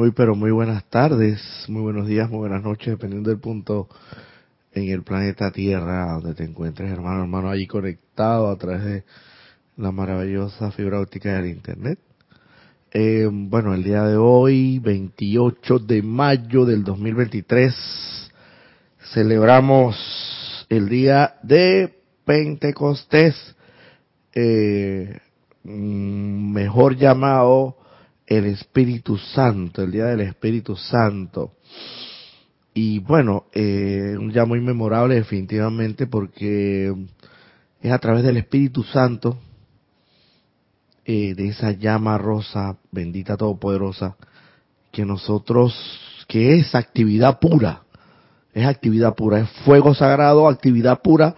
Muy, pero muy buenas tardes, muy buenos días, muy buenas noches, dependiendo del punto en el planeta Tierra donde te encuentres, hermano, hermano, allí conectado a través de la maravillosa fibra óptica del Internet. Eh, bueno, el día de hoy, 28 de mayo del 2023, celebramos el día de Pentecostés, eh, mm, mejor llamado el Espíritu Santo, el Día del Espíritu Santo. Y bueno, eh, un día muy memorable definitivamente porque es a través del Espíritu Santo, eh, de esa llama rosa, bendita todopoderosa, que nosotros, que es actividad pura, es actividad pura, es fuego sagrado, actividad pura,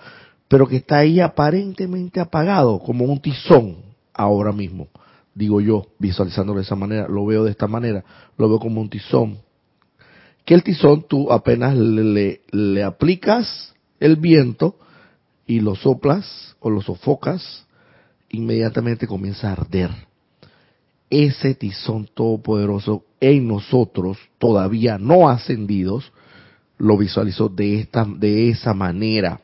pero que está ahí aparentemente apagado, como un tizón ahora mismo digo yo, visualizándolo de esa manera, lo veo de esta manera, lo veo como un tizón. Que el tizón tú apenas le, aplicas el viento y lo soplas o lo sofocas, inmediatamente comienza a arder. Ese tizón todopoderoso en nosotros, todavía no ascendidos, lo visualizó de esta, de esa manera.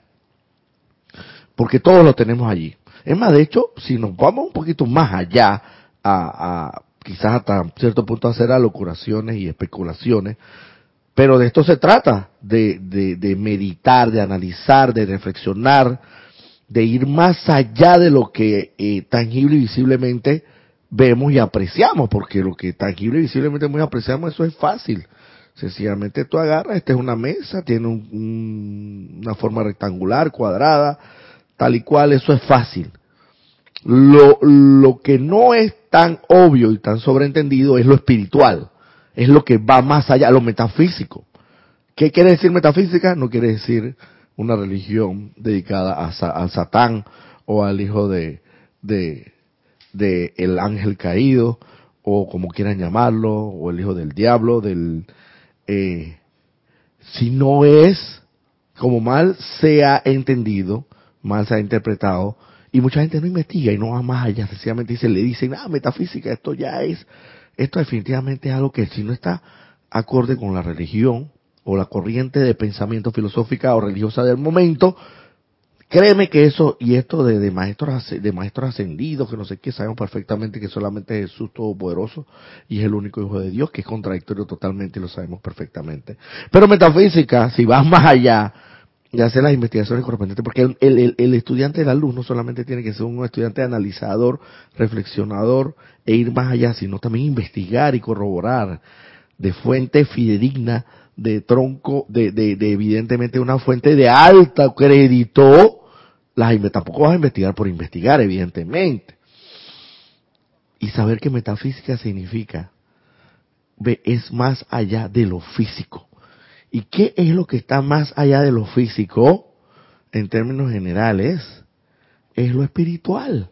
Porque todos lo tenemos allí. Es más, de hecho, si nos vamos un poquito más allá, a, quizás hasta cierto punto hacer alocuraciones y especulaciones, pero de esto se trata, de, de, meditar, de analizar, de reflexionar, de ir más allá de lo que eh, tangible y visiblemente vemos y apreciamos, porque lo que tangible y visiblemente muy apreciamos, eso es fácil. Sencillamente tú agarras, esta es una mesa, tiene una forma rectangular, cuadrada, tal y cual, eso es fácil. Lo que no es tan obvio y tan sobreentendido es lo espiritual, es lo que va más allá, lo metafísico. ¿Qué quiere decir metafísica? No quiere decir una religión dedicada a, al Satán o al hijo de, de, de, el ángel caído o como quieran llamarlo o el hijo del diablo del eh, si no es como mal se ha entendido mal se ha interpretado y mucha gente no investiga y no va más allá, sencillamente dice, le dicen, ah, metafísica, esto ya es, esto definitivamente es algo que si no está acorde con la religión o la corriente de pensamiento filosófica o religiosa del momento, créeme que eso, y esto de, de maestros de maestros ascendidos, que no sé qué, sabemos perfectamente que solamente Jesús Todopoderoso y es el único Hijo de Dios, que es contradictorio totalmente y lo sabemos perfectamente. Pero metafísica, si vas más allá, y hacer las investigaciones correspondientes, porque el, el, estudiante de la luz no solamente tiene que ser un estudiante analizador, reflexionador e ir más allá, sino también investigar y corroborar de fuente fidedigna, de tronco, de, de, de evidentemente una fuente de alta crédito, las, tampoco vas a investigar por investigar, evidentemente. Y saber que metafísica significa, es más allá de lo físico ¿Y qué es lo que está más allá de lo físico, en términos generales? Es lo espiritual.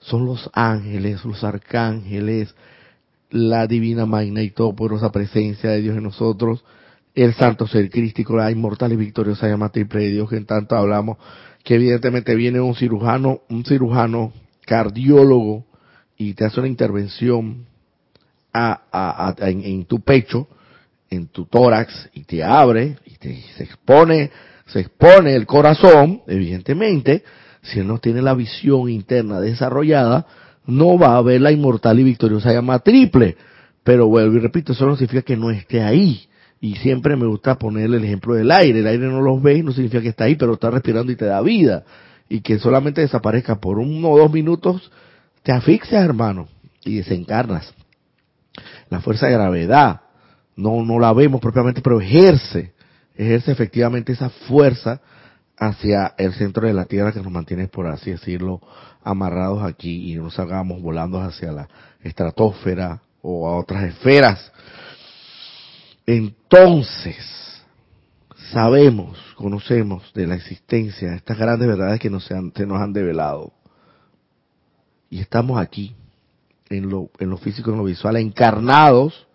Son los ángeles, los arcángeles, la divina magna y todopoderosa presencia de Dios en nosotros, el santo ser crístico, la inmortal y victoriosa llama triple de Dios que en tanto hablamos, que evidentemente viene un cirujano, un cirujano cardiólogo y te hace una intervención a, en, tu pecho en tu tórax y te abre y te, se expone, se expone el corazón, evidentemente, si él no tiene la visión interna desarrollada, no va a ver la inmortal y victoriosa llama triple. Pero vuelvo y repito, eso no significa que no esté ahí. Y siempre me gusta ponerle el ejemplo del aire. El aire no lo ves, no significa que está ahí, pero está respirando y te da vida. Y que solamente desaparezca por uno o dos minutos, te asfixias, hermano, y desencarnas. La fuerza de gravedad, no, no la vemos propiamente, pero ejerce, ejerce efectivamente esa fuerza hacia el centro de la Tierra que nos mantiene, por así decirlo, amarrados aquí y no salgamos volando hacia la estratosfera o a otras esferas. Entonces, sabemos, conocemos de la existencia de estas grandes verdades que nos, se nos han develado. Y estamos aquí, en lo, en lo físico, en lo visual, encarnados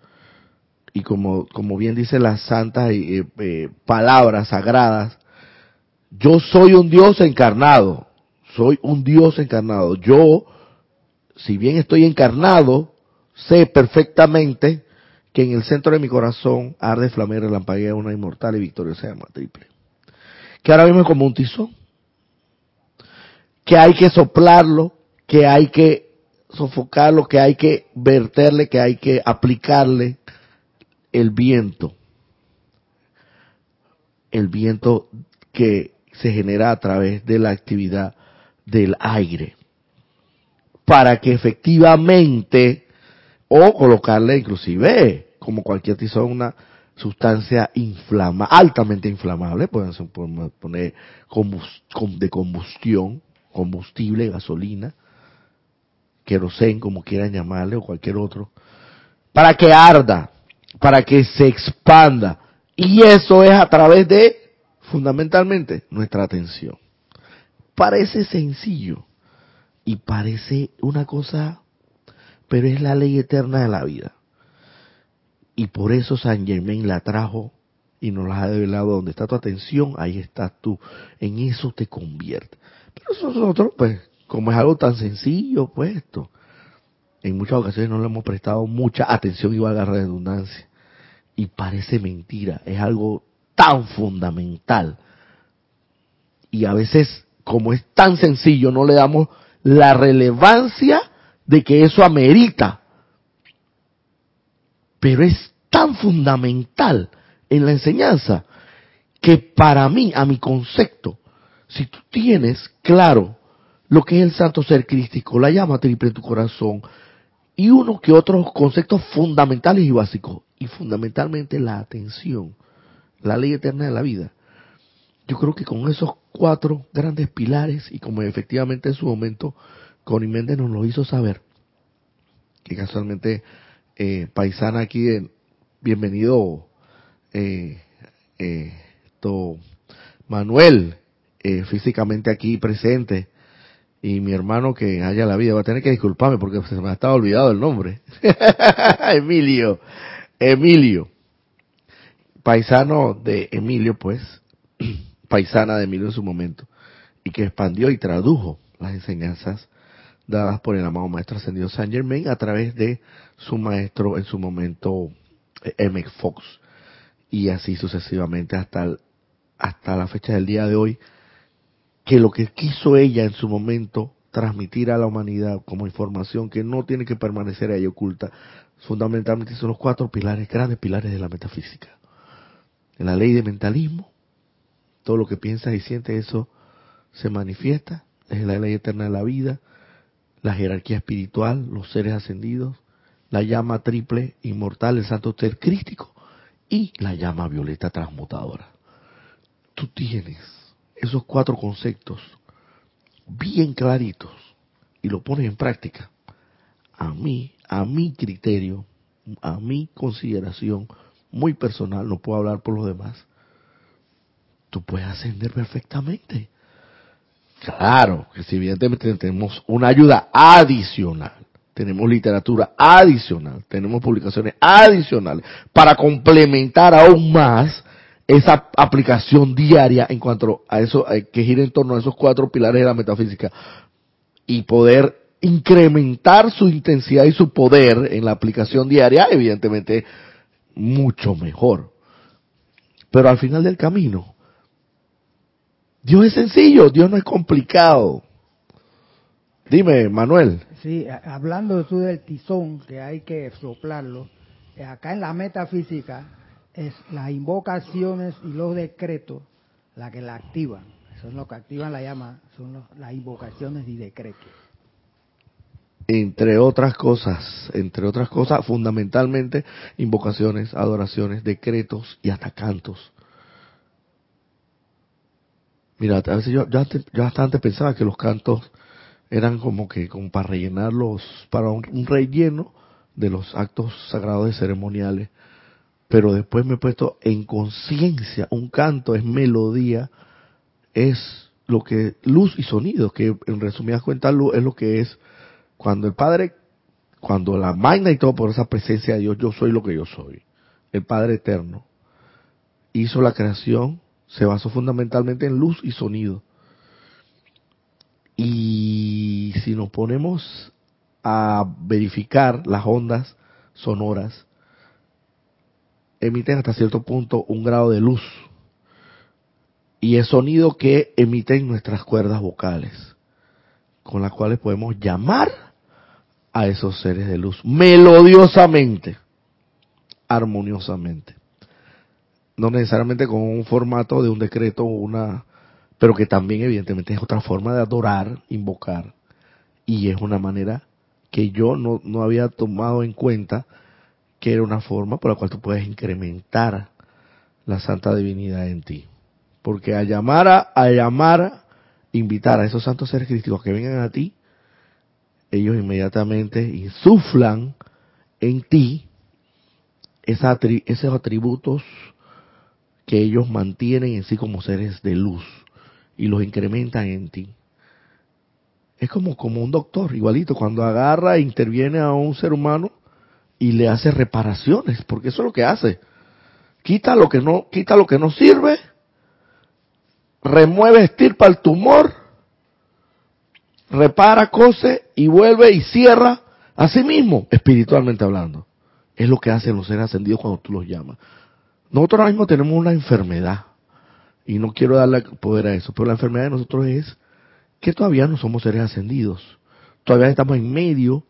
y como, como bien dice las santas eh, eh, palabras sagradas, yo soy un Dios encarnado, soy un Dios encarnado. Yo, si bien estoy encarnado, sé perfectamente que en el centro de mi corazón arde flamea relampaguea una inmortal y victoriosa llama triple. Que ahora mismo es como un tizón. Que hay que soplarlo, que hay que sofocarlo, que hay que verterle, que hay que aplicarle el viento. El viento que se genera a través de la actividad del aire. Para que efectivamente, o colocarle inclusive, como cualquier tizón, una sustancia inflama, altamente inflamable, pueden poner de combustión, combustible, gasolina, querosén, como quieran llamarle, o cualquier otro, para que arda, para que se expanda. Y eso es a través de, fundamentalmente, nuestra atención. Parece sencillo y parece una cosa, pero es la ley eterna de la vida. Y por eso San Germain la trajo y nos la ha develado donde está tu atención, ahí estás tú. En eso te convierte. Pero nosotros, pues, como es algo tan sencillo, pues esto, en muchas ocasiones no le hemos prestado mucha atención y valga la redundancia. Y parece mentira, es algo tan fundamental. Y a veces, como es tan sencillo, no le damos la relevancia de que eso amerita. Pero es tan fundamental en la enseñanza que para mí, a mi concepto, si tú tienes claro lo que es el santo ser crístico, la llama triple en tu corazón y uno que otros conceptos fundamentales y básicos, y fundamentalmente la atención, la ley eterna de la vida. Yo creo que con esos cuatro grandes pilares, y como efectivamente en su momento Connie Méndez nos lo hizo saber, que casualmente eh, paisana aquí, bienvenido eh, eh, Manuel, eh, físicamente aquí presente, y mi hermano que haya la vida va a tener que disculparme porque se me ha estado olvidado el nombre. Emilio, Emilio, paisano de Emilio, pues, paisana de Emilio en su momento, y que expandió y tradujo las enseñanzas dadas por el amado maestro ascendido Saint Germain a través de su maestro en su momento, M. Fox, y así sucesivamente hasta, hasta la fecha del día de hoy, que lo que quiso ella en su momento transmitir a la humanidad como información que no tiene que permanecer ahí oculta, fundamentalmente son los cuatro pilares, grandes pilares de la metafísica. En la ley de mentalismo, todo lo que piensas y sientes, eso se manifiesta, es la ley eterna de la vida, la jerarquía espiritual, los seres ascendidos, la llama triple inmortal, el santo ser crístico y la llama violeta transmutadora. Tú tienes esos cuatro conceptos bien claritos y lo pones en práctica, a mí, a mi criterio, a mi consideración muy personal, no puedo hablar por los demás, tú puedes ascender perfectamente. Claro, que si evidentemente tenemos una ayuda adicional, tenemos literatura adicional, tenemos publicaciones adicionales para complementar aún más esa aplicación diaria en cuanto a eso, eh, que gira en torno a esos cuatro pilares de la metafísica y poder incrementar su intensidad y su poder en la aplicación diaria, evidentemente mucho mejor. Pero al final del camino, Dios es sencillo, Dios no es complicado. Dime, Manuel. Sí, hablando tú del tizón, que hay que soplarlo, eh, acá en la metafísica es las invocaciones y los decretos la que la activan. Son los que activan la llama, son las invocaciones y decretos. Entre otras cosas, entre otras cosas, fundamentalmente invocaciones, adoraciones, decretos y hasta cantos. Mira, a veces yo, yo, hasta antes pensaba que los cantos eran como que como para rellenarlos, para un relleno de los actos sagrados y ceremoniales pero después me he puesto en conciencia, un canto es melodía, es lo que, luz y sonido, que en resumidas cuentas luz es lo que es cuando el Padre, cuando la magna y todo por esa presencia de Dios, yo soy lo que yo soy, el Padre eterno, hizo la creación, se basó fundamentalmente en luz y sonido. Y si nos ponemos a verificar las ondas sonoras, emiten hasta cierto punto un grado de luz. Y es sonido que emiten nuestras cuerdas vocales, con las cuales podemos llamar a esos seres de luz melodiosamente, armoniosamente. No necesariamente con un formato de un decreto una, pero que también evidentemente es otra forma de adorar, invocar, y es una manera que yo no, no había tomado en cuenta que era una forma por la cual tú puedes incrementar la santa divinidad en ti. Porque a llamar a, a llamar, invitar a esos santos seres crísticos que vengan a ti, ellos inmediatamente insuflan en ti esos atributos que ellos mantienen en sí como seres de luz y los incrementan en ti. Es como, como un doctor, igualito, cuando agarra e interviene a un ser humano y le hace reparaciones, porque eso es lo que hace. Quita lo que no, quita lo que no sirve, remueve, estirpa el tumor, repara, cose y vuelve y cierra a sí mismo, espiritualmente hablando. Es lo que hacen los seres ascendidos cuando tú los llamas. Nosotros ahora mismo tenemos una enfermedad y no quiero darle poder a eso, pero la enfermedad de nosotros es que todavía no somos seres ascendidos. Todavía estamos en medio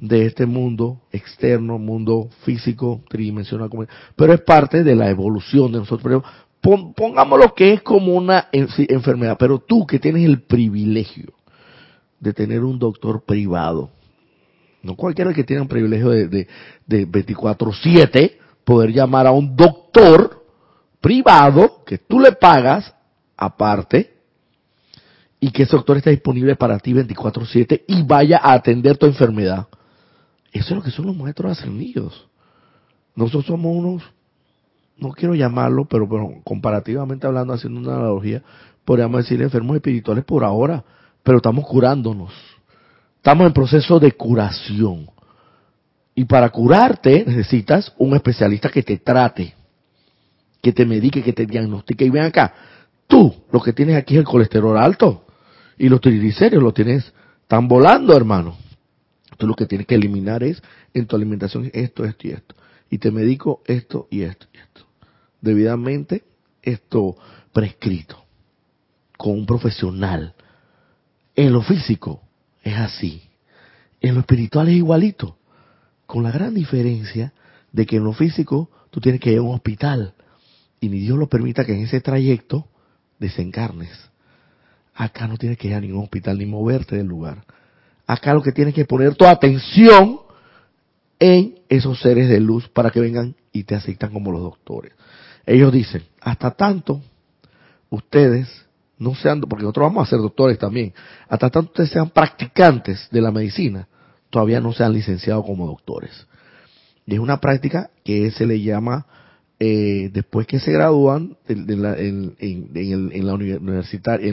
de este mundo externo, mundo físico, tridimensional, pero es parte de la evolución de nosotros. Pero pongámoslo que es como una enfermedad, pero tú que tienes el privilegio de tener un doctor privado, no cualquiera que tiene un privilegio de, de, de 24/7, poder llamar a un doctor privado que tú le pagas aparte y que ese doctor esté disponible para ti 24/7 y vaya a atender tu enfermedad. Eso es lo que son los maestros ascendidos. Nosotros somos unos, no quiero llamarlo, pero, pero comparativamente hablando, haciendo una analogía, podríamos decir enfermos espirituales por ahora, pero estamos curándonos. Estamos en proceso de curación. Y para curarte necesitas un especialista que te trate, que te medique, que te diagnostique. Y ven acá, tú lo que tienes aquí es el colesterol alto y los triglicéridos lo tienes, están volando, hermano. Tú lo que tienes que eliminar es en tu alimentación esto, esto y esto. Y te medico esto y esto y esto. Debidamente esto prescrito con un profesional. En lo físico es así. En lo espiritual es igualito. Con la gran diferencia de que en lo físico tú tienes que ir a un hospital y ni Dios lo permita que en ese trayecto desencarnes. Acá no tienes que ir a ningún hospital ni moverte del lugar. Acá lo que tienes que poner tu atención en esos seres de luz para que vengan y te aceptan como los doctores. Ellos dicen, hasta tanto ustedes no sean, porque nosotros vamos a ser doctores también, hasta tanto ustedes sean practicantes de la medicina, todavía no se han licenciado como doctores. Y es una práctica que se le llama, eh, después que se gradúan la en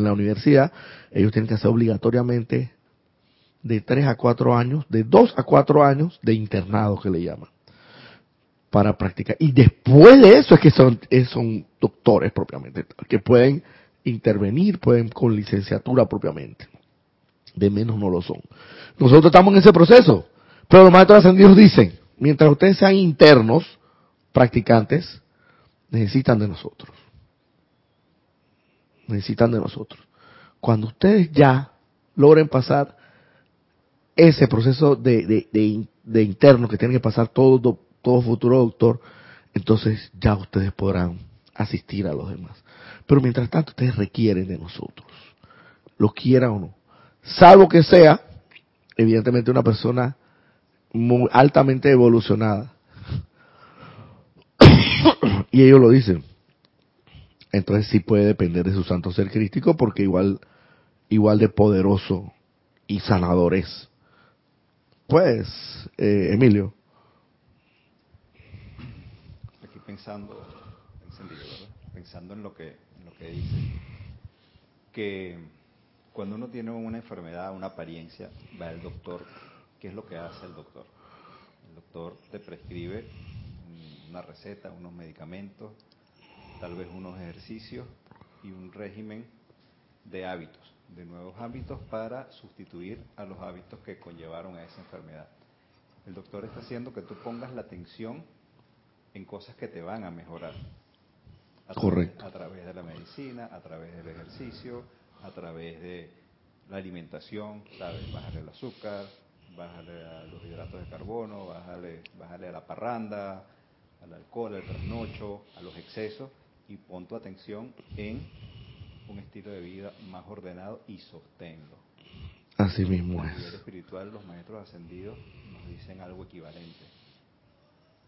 la universidad, ellos tienen que hacer obligatoriamente de 3 a 4 años, de 2 a 4 años de internado que le llaman, para practicar. Y después de eso es que son, son doctores propiamente, que pueden intervenir, pueden con licenciatura propiamente. De menos no lo son. Nosotros estamos en ese proceso, pero los maestros ascendidos dicen, mientras ustedes sean internos, practicantes, necesitan de nosotros. Necesitan de nosotros. Cuando ustedes ya logren pasar ese proceso de, de, interno que tiene que pasar todo, todo futuro doctor, entonces ya ustedes podrán asistir a los demás. Pero mientras tanto ustedes requieren de nosotros, lo quieran o no. Salvo que sea, evidentemente, una persona muy altamente evolucionada. y ellos lo dicen. Entonces sí puede depender de su santo ser crístico porque igual, igual de poderoso y sanador es. Pues, eh, Emilio. Aquí pensando, pensando en lo que, en lo que dice, que cuando uno tiene una enfermedad, una apariencia, va al doctor, ¿qué es lo que hace el doctor? El doctor te prescribe una receta, unos medicamentos, tal vez unos ejercicios y un régimen de hábitos de nuevos hábitos para sustituir a los hábitos que conllevaron a esa enfermedad. El doctor está haciendo que tú pongas la atención en cosas que te van a mejorar. A Correcto. Través, a través de la medicina, a través del ejercicio, a través de la alimentación, ¿sabes? Bájale el azúcar, bájale a los hidratos de carbono, bájale, bájale a la parranda, al alcohol, al trasnocho, a los excesos y pon tu atención en un estilo de vida más ordenado y sosténlo. Así mismo A nivel es. espiritual, los maestros ascendidos nos dicen algo equivalente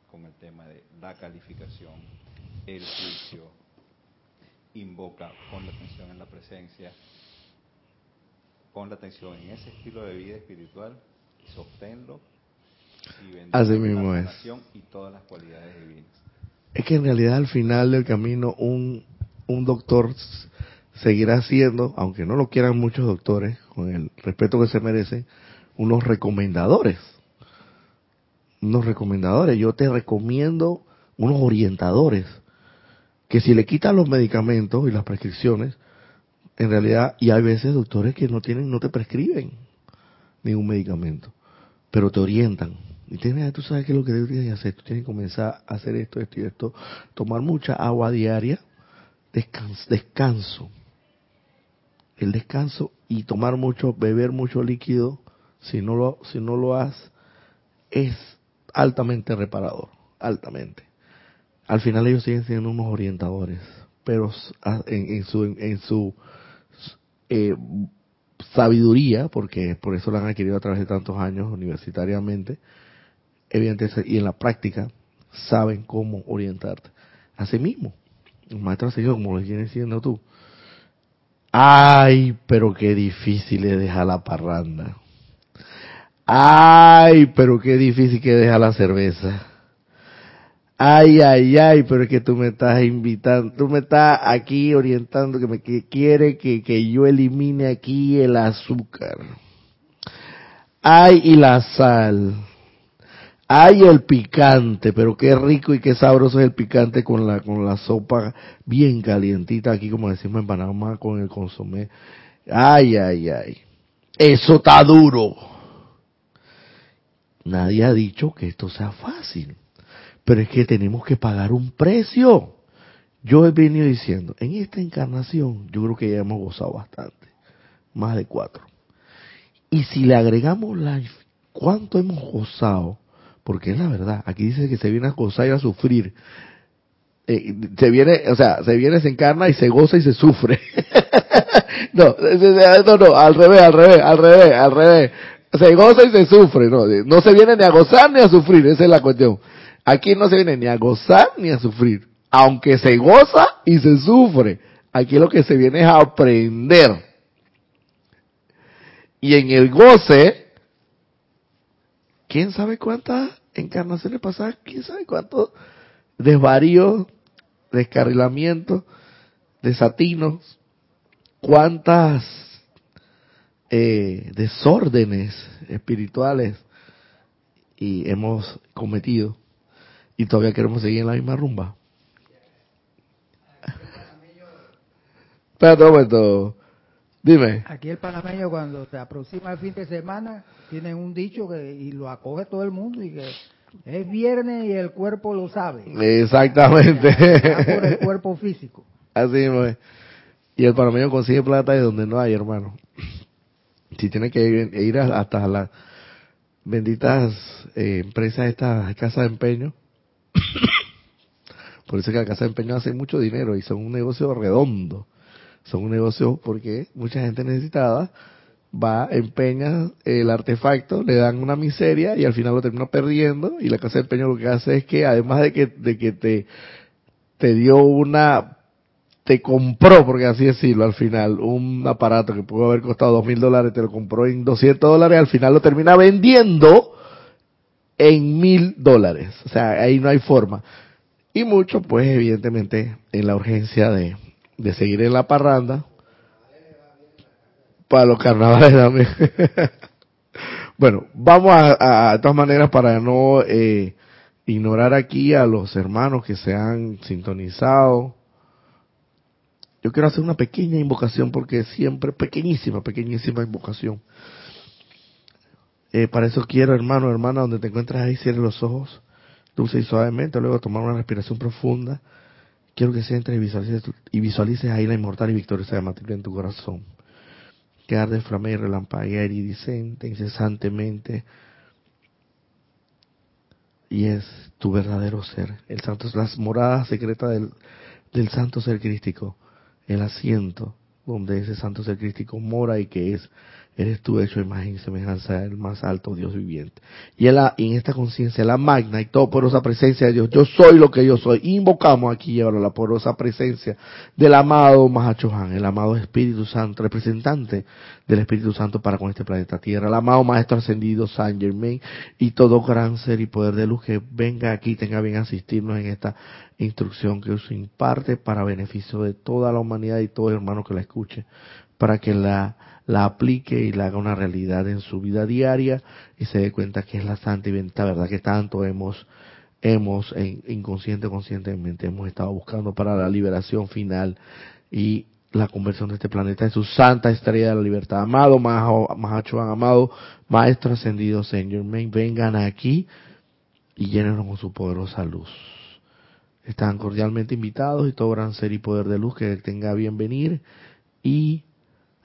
con el tema de la calificación, el juicio, invoca, pon la atención en la presencia, pon la atención en ese estilo de vida espiritual, sosténlo y Así mismo la es. y todas las cualidades divinas. Es que en realidad al final del camino un, un doctor seguirá siendo, aunque no lo quieran muchos doctores, con el respeto que se merecen, unos recomendadores. Unos recomendadores. Yo te recomiendo unos orientadores. Que si le quitan los medicamentos y las prescripciones, en realidad, y hay veces doctores que no tienen, no te prescriben ningún medicamento, pero te orientan. Y tienes, tú sabes qué es lo que deberías hacer. Tú tienes que comenzar a hacer esto, esto y esto. Tomar mucha agua diaria, descanso. El descanso y tomar mucho, beber mucho líquido, si no lo, si no lo haces, es altamente reparador, altamente. Al final ellos siguen siendo unos orientadores, pero en, su, en su eh, sabiduría, porque por eso la han adquirido a través de tantos años universitariamente, evidentemente, y en la práctica, saben cómo orientarte. Así mismo, el maestro ascendido, como lo vienes diciendo tú, ay, pero qué difícil es dejar la parranda. Ay, pero qué difícil que dejar la cerveza. Ay, ay, ay, pero es que tú me estás invitando, tú me estás aquí orientando que me quiere que yo elimine aquí el azúcar. Ay, y la sal. Ay, el picante, pero qué rico y qué sabroso es el picante con la, con la sopa bien calientita aquí, como decimos en Panamá, con el consomé. Ay, ay, ay. Eso está duro. Nadie ha dicho que esto sea fácil. Pero es que tenemos que pagar un precio. Yo he venido diciendo, en esta encarnación, yo creo que ya hemos gozado bastante. Más de cuatro. Y si le agregamos la, cuánto hemos gozado, porque es la verdad, aquí dice que se viene a gozar y a sufrir. Eh, se viene, o sea, se viene, se encarna y se goza y se sufre. no, no, no, al revés, al revés, al revés, al revés. Se goza y se sufre, no, no se viene ni a gozar ni a sufrir, esa es la cuestión. Aquí no se viene ni a gozar ni a sufrir, aunque se goza y se sufre. Aquí lo que se viene es a aprender. Y en el goce, ¿quién sabe cuántas encarnaciones pasadas? ¿Quién sabe cuántos desvaríos, descarrilamientos, desatinos, cuántas eh, desórdenes espirituales y hemos cometido y todavía queremos seguir en la misma rumba. Espérate un momento. Dime. Aquí el panameño cuando se aproxima el fin de semana tienen un dicho que y lo acoge todo el mundo y que es viernes y el cuerpo lo sabe. Exactamente. Por el cuerpo físico. Así es. Y el panameño consigue plata de donde no hay, hermano. Si tiene que ir, ir a- hasta las benditas eh, empresas, estas casas de empeño. Por eso es que la casa de empeño hace mucho dinero y son un negocio redondo. Son un negocio porque mucha gente necesitada va, empeña el artefacto, le dan una miseria y al final lo termina perdiendo. Y la casa de empeño lo que hace es que además de que, de que te, te dio una te compró, porque así decirlo, al final, un aparato que pudo haber costado dos mil dólares, te lo compró en 200 dólares, al final lo termina vendiendo en mil dólares. O sea, ahí no hay forma. Y mucho, pues, evidentemente, en la urgencia de, de seguir en la parranda, para los carnavales también. bueno, vamos a, todas maneras, para no eh, ignorar aquí a los hermanos que se han sintonizado, yo quiero hacer una pequeña invocación porque siempre, pequeñísima, pequeñísima invocación. Eh, para eso quiero, hermano, hermana, donde te encuentras ahí, cierre los ojos. dulce y suavemente, luego tomar una respiración profunda. Quiero que y visualices, y visualices ahí la inmortal y victoriosa Matilde en tu corazón. Que arde, flamea y relampaguea iridiscente, incesantemente. Y es tu verdadero ser. El santo es las moradas secretas del, del santo ser crístico. El asiento donde ese santo ser crístico mora y que es Eres tú hecho imagen y semejanza del más alto Dios viviente. Y en, en esta conciencia, la magna y todopoderosa presencia de Dios, yo soy lo que yo soy. Invocamos aquí ahora la poderosa presencia del amado Mahachohan, el amado Espíritu Santo, representante del Espíritu Santo para con este planeta Tierra, el amado Maestro Ascendido San Germain y todo gran ser y poder de luz que venga aquí, tenga bien asistirnos en esta instrucción que os imparte para beneficio de toda la humanidad y todo hermano que la escuche, para que la la aplique y la haga una realidad en su vida diaria y se dé cuenta que es la santa y bendita verdad que tanto hemos hemos inconsciente conscientemente hemos estado buscando para la liberación final y la conversión de este planeta en su santa estrella de la libertad. Amado Mahachohan, amado Maestro Ascendido Señor, vengan aquí y llénenos con su poderosa luz. Están cordialmente invitados y todo gran ser y poder de luz que tenga bien venir y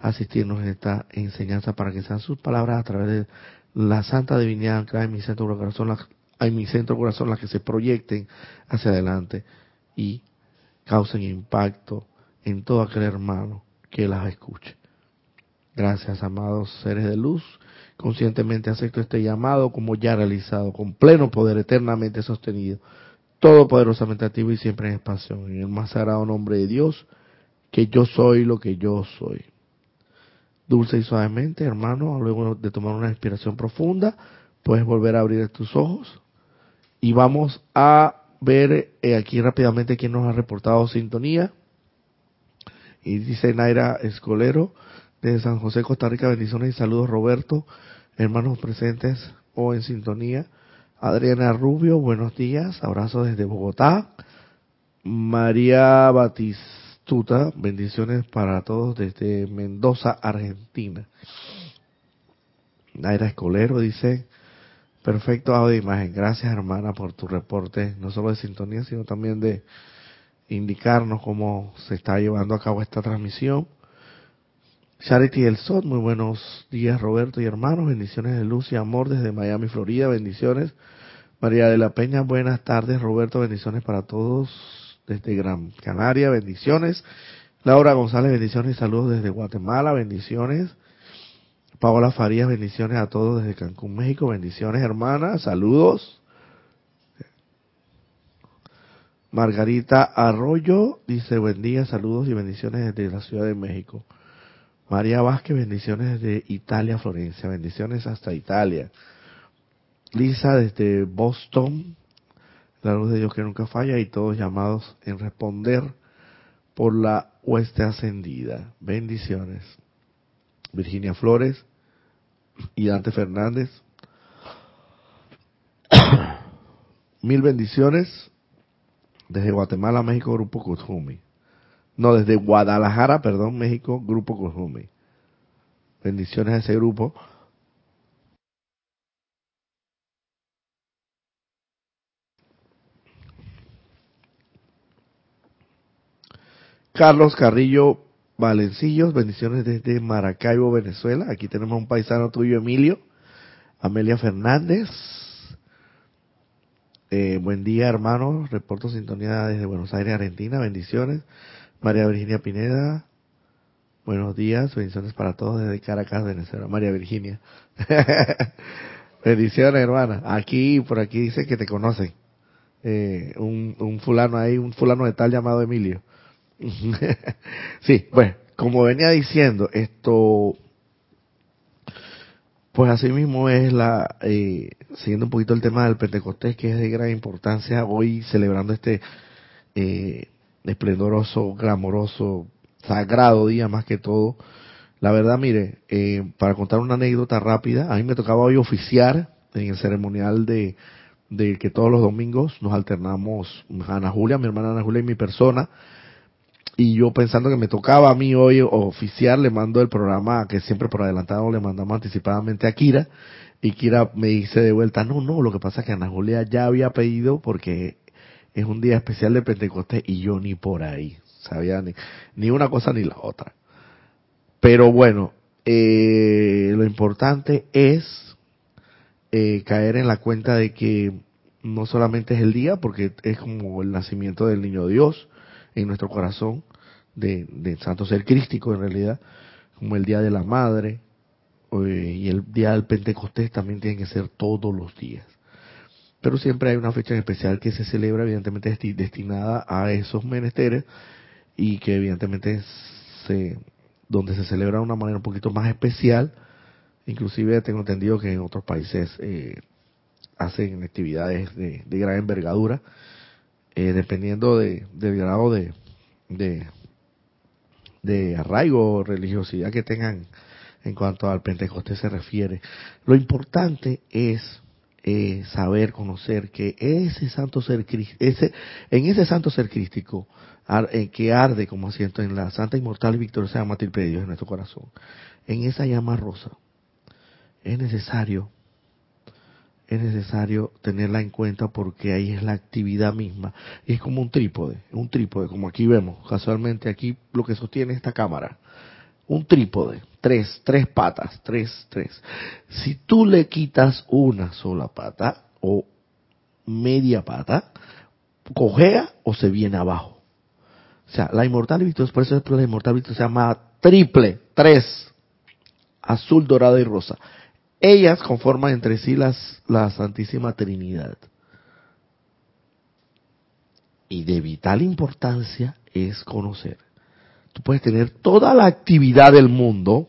asistirnos en esta enseñanza para que sean sus palabras a través de la santa divinidad anclada en mi centro corazón, en mi centro corazón las que se proyecten hacia adelante y causen impacto en todo aquel hermano que las escuche. Gracias, amados seres de luz. Conscientemente acepto este llamado como ya realizado, con pleno poder eternamente sostenido, todopoderosamente activo y siempre en expansión, en el más sagrado nombre de Dios, que yo soy lo que yo soy dulce y suavemente, hermano, luego de tomar una inspiración profunda, puedes volver a abrir tus ojos y vamos a ver eh, aquí rápidamente quién nos ha reportado sintonía. Y dice Naira Escolero de San José, Costa Rica, bendiciones y saludos Roberto, hermanos presentes o en sintonía. Adriana Rubio, buenos días, abrazo desde Bogotá. María Batista Tuta, bendiciones para todos desde Mendoza, Argentina. Naira Escolero dice, perfecto audio imagen. Gracias hermana por tu reporte, no solo de sintonía, sino también de indicarnos cómo se está llevando a cabo esta transmisión. Charity del Sot, muy buenos días Roberto y hermanos, bendiciones de luz y amor desde Miami, Florida, bendiciones. María de la Peña, buenas tardes Roberto, bendiciones para todos desde Gran Canaria, bendiciones. Laura González, bendiciones y saludos desde Guatemala, bendiciones. Paola Farías, bendiciones a todos desde Cancún, México, bendiciones hermanas, saludos. Margarita Arroyo dice buen día, saludos y bendiciones desde la Ciudad de México. María Vázquez, bendiciones desde Italia, Florencia, bendiciones hasta Italia. Lisa desde Boston, la luz de Dios que nunca falla y todos llamados en responder por la hueste ascendida. Bendiciones. Virginia Flores y Dante Fernández. Mil bendiciones desde Guatemala, México, Grupo Kuzumi. No, desde Guadalajara, perdón, México, Grupo Kuzumi. Bendiciones a ese grupo. Carlos Carrillo Valencillos, bendiciones desde Maracaibo, Venezuela. Aquí tenemos un paisano tuyo, Emilio. Amelia Fernández. Eh, buen día, hermanos. Reporto sintonía desde Buenos Aires, Argentina. Bendiciones. María Virginia Pineda. Buenos días. Bendiciones para todos desde Caracas, Venezuela. María Virginia. bendiciones, hermana. Aquí, por aquí dice que te conocen. Eh, un, un fulano ahí, un fulano de tal llamado Emilio. sí, bueno, como venía diciendo, esto, pues así mismo es la, eh, siguiendo un poquito el tema del Pentecostés, que es de gran importancia hoy celebrando este eh, esplendoroso, glamoroso, sagrado día más que todo. La verdad, mire, eh, para contar una anécdota rápida, a mí me tocaba hoy oficiar en el ceremonial de que todos los domingos nos alternamos Ana Julia, mi hermana Ana Julia y mi persona, y yo pensando que me tocaba a mí hoy oficiar, le mando el programa que siempre por adelantado le mandamos anticipadamente a Kira. Y Kira me dice de vuelta, no, no, lo que pasa es que Ana Julia ya había pedido porque es un día especial de Pentecostés y yo ni por ahí, sabía ni, ni una cosa ni la otra. Pero bueno, eh, lo importante es eh, caer en la cuenta de que no solamente es el día, porque es como el nacimiento del niño Dios en nuestro corazón, de, santo ser crístico en realidad, como el día de la madre, eh, y el día del Pentecostés también tiene que ser todos los días. Pero siempre hay una fecha en especial que se celebra, evidentemente destinada a esos menesteres y que evidentemente se, donde se celebra de una manera un poquito más especial. Inclusive tengo entendido que en otros países eh, hacen actividades de, gran envergadura, eh, dependiendo de, del grado de, de, de arraigo o religiosidad que tengan en cuanto al Pentecostés se refiere. Lo importante es eh, saber, conocer que ese santo ser ese, en ese santo ser crístico eh, que arde como asiento en la santa inmortal y victoriosa llama de Dios en nuestro corazón, en esa llama rosa, es necesario es necesario tenerla en cuenta porque ahí es la actividad misma. Y es como un trípode, un trípode, como aquí vemos, casualmente aquí lo que sostiene esta cámara. Un trípode, tres, tres patas, tres, tres. Si tú le quitas una sola pata o media pata, cojea o se viene abajo. O sea, la inmortal y por eso la inmortal se llama triple, tres, azul, dorado y rosa. Ellas conforman entre sí las, la Santísima Trinidad. Y de vital importancia es conocer. Tú puedes tener toda la actividad del mundo,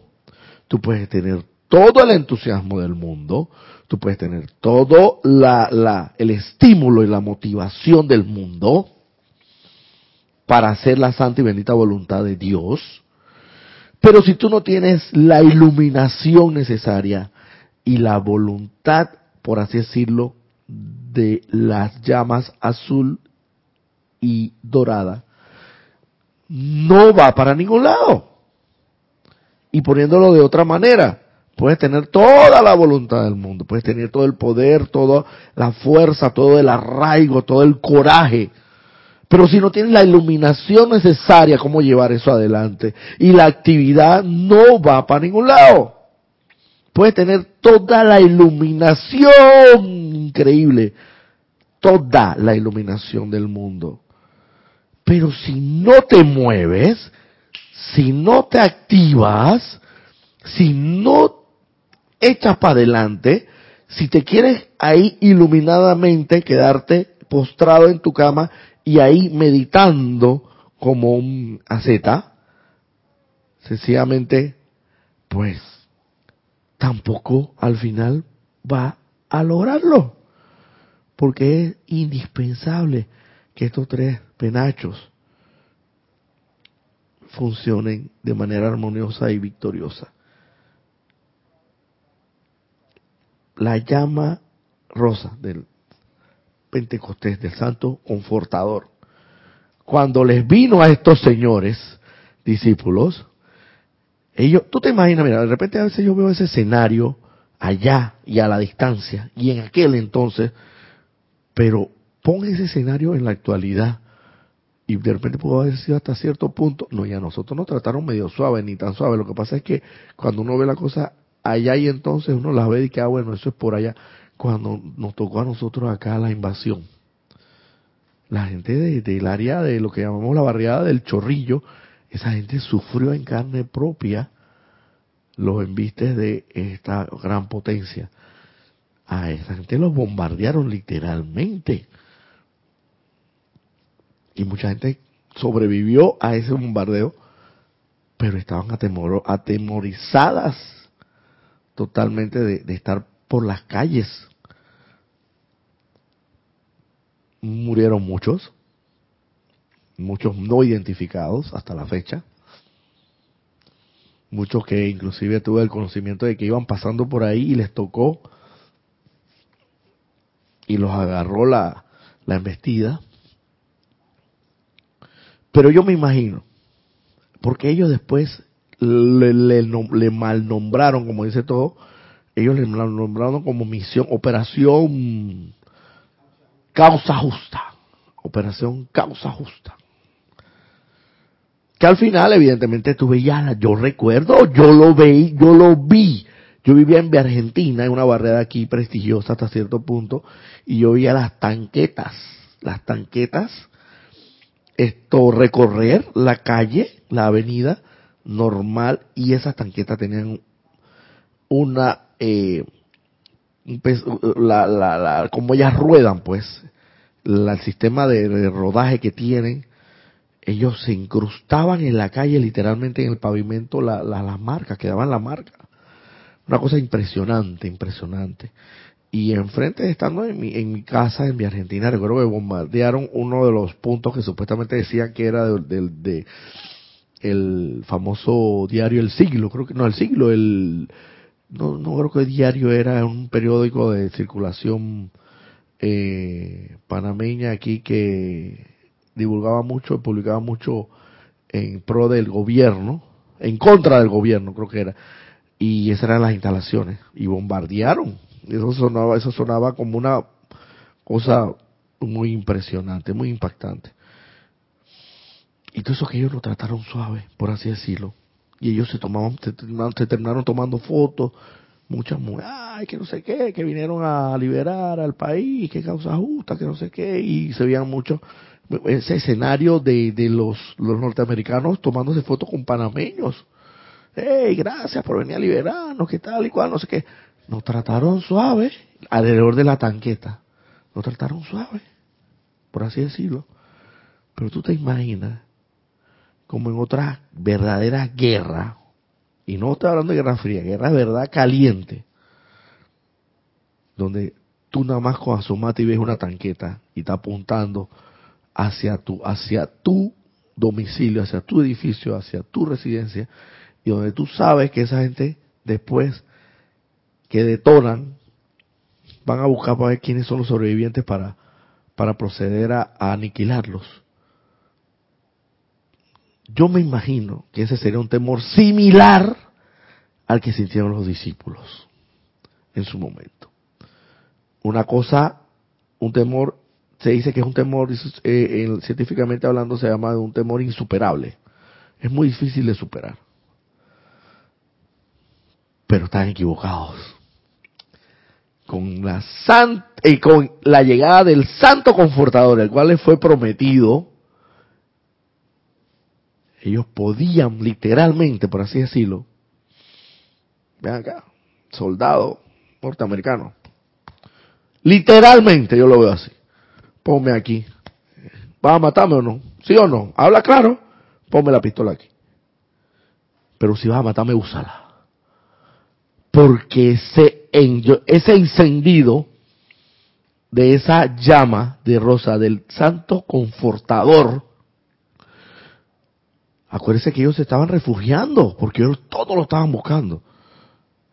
tú puedes tener todo el entusiasmo del mundo, tú puedes tener todo la, la, el estímulo y la motivación del mundo para hacer la santa y bendita voluntad de Dios, pero si tú no tienes la iluminación necesaria, y la voluntad, por así decirlo, de las llamas azul y dorada, no va para ningún lado. Y poniéndolo de otra manera, puedes tener toda la voluntad del mundo, puedes tener todo el poder, toda la fuerza, todo el arraigo, todo el coraje. Pero si no tienes la iluminación necesaria, ¿cómo llevar eso adelante? Y la actividad no va para ningún lado puedes tener toda la iluminación increíble, toda la iluminación del mundo. Pero si no te mueves, si no te activas, si no echas para adelante, si te quieres ahí iluminadamente quedarte postrado en tu cama y ahí meditando como un aceta, sencillamente, pues tampoco al final va a lograrlo. Porque es indispensable que estos tres penachos funcionen de manera armoniosa y victoriosa. La llama rosa del Pentecostés, del Santo Confortador, cuando les vino a estos señores discípulos, ellos, tú te imaginas, mira, de repente a veces yo veo ese escenario allá y a la distancia y en aquel entonces, pero pon ese escenario en la actualidad y de repente pudo haber sido hasta cierto punto, no, y a nosotros nos trataron medio suave, ni tan suave, lo que pasa es que cuando uno ve la cosa allá y entonces uno la ve y que, ah, bueno, eso es por allá, cuando nos tocó a nosotros acá la invasión. La gente del área de lo que llamamos la barriada del Chorrillo, esa gente sufrió en carne propia los embistes de esta gran potencia. A esa gente los bombardearon literalmente. Y mucha gente sobrevivió a ese bombardeo, pero estaban atemorizadas totalmente de, de estar por las calles. Murieron muchos, muchos no identificados hasta la fecha, muchos que inclusive tuve el conocimiento de que iban pasando por ahí y les tocó y los agarró la, la embestida. Pero yo me imagino, porque ellos después le, malnombraron, como dice todo, ellos le nombraron como misión, operación causa justa, operación causa justa. Que al final, evidentemente, tú veías, yo recuerdo, yo lo veí, yo lo vi. Yo vivía en Argentina, en una barrera aquí prestigiosa hasta cierto punto, y yo veía las tanquetas, las tanquetas, esto, recorrer la calle, la avenida normal, y esas tanquetas tenían una, eh, la, la, la, como ellas ruedan, pues, el sistema de rodaje que tienen, ellos se incrustaban en la calle, literalmente en el pavimento, las la, marcas, quedaban la marca. Una cosa impresionante, impresionante. Y enfrente, estando en mi, en mi casa, en mi Argentina, recuerdo que bombardearon uno de los puntos que supuestamente decían que era del de, el famoso diario El Siglo, creo que no, El Siglo, el no, no creo que el diario era un periódico de circulación eh, panameña aquí que divulgaba mucho, publicaba mucho en pro del gobierno, en contra del gobierno creo que era, y esas eran las instalaciones, y bombardearon. Eso sonaba, eso sonaba como una cosa muy impresionante, muy impactante. Y todo eso que ellos lo trataron suave, por así decirlo. Y ellos se tomaban, se terminaron, tomando fotos, muchas mujeres, ay, que no sé qué, que vinieron a liberar al país, que causa justa, que no sé qué, y se veían muchos ese escenario de, de los, los norteamericanos tomándose fotos con panameños. Hey, gracias por venir a liberarnos, que tal y cual, no sé qué. Nos trataron suave alrededor de la tanqueta. Nos trataron suave, por así decirlo. Pero tú te imaginas, como en otra verdadera guerra, y no estoy hablando de guerra fría, guerra verdad caliente, donde tú nada más con asomate y ves una tanqueta y está apuntando hacia tu, hacia tu domicilio, hacia tu edificio, hacia tu residencia, y donde tú sabes que esa gente después que detonan, van a buscar para ver quiénes son los sobrevivientes para, para proceder a, aniquilarlos. Yo me imagino que ese sería un temor similar al que sintieron los discípulos en su momento. Una cosa, un temor se dice que es un temor, eh, científicamente hablando, se llama un temor insuperable. Es muy difícil de superar. Pero están equivocados. Con la, y con la llegada del Santo Confortador, el cual les fue prometido, ellos podían literalmente, por así decirlo, vean acá, soldado norteamericano. Literalmente, yo lo veo así ponme aquí. ¿Vas a matarme o no? ¿Sí o no? Habla claro, ponme la pistola aquí. Pero si vas a matarme, úsala. Porque ese, ese encendido de esa llama de rosa del santo confortador, acuérdense que ellos se estaban refugiando, porque ellos todos lo estaban buscando.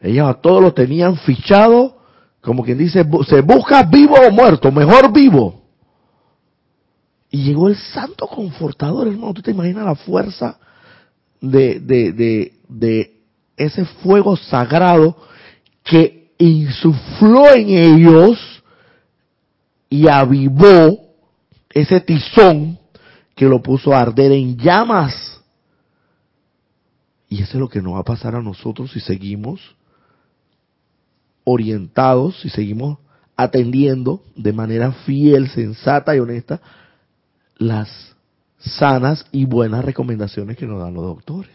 Ellos a todos lo tenían fichado, como quien dice, se busca vivo o muerto, mejor vivo. Y llegó el santo confortador, hermano. ¿Tú te imaginas la fuerza de, ese fuego sagrado que insufló en ellos y avivó ese tizón que lo puso a arder en llamas? Y eso es lo que nos va a pasar a nosotros si seguimos orientados, si seguimos atendiendo de manera fiel, sensata y honesta las sanas y buenas recomendaciones que nos dan los doctores.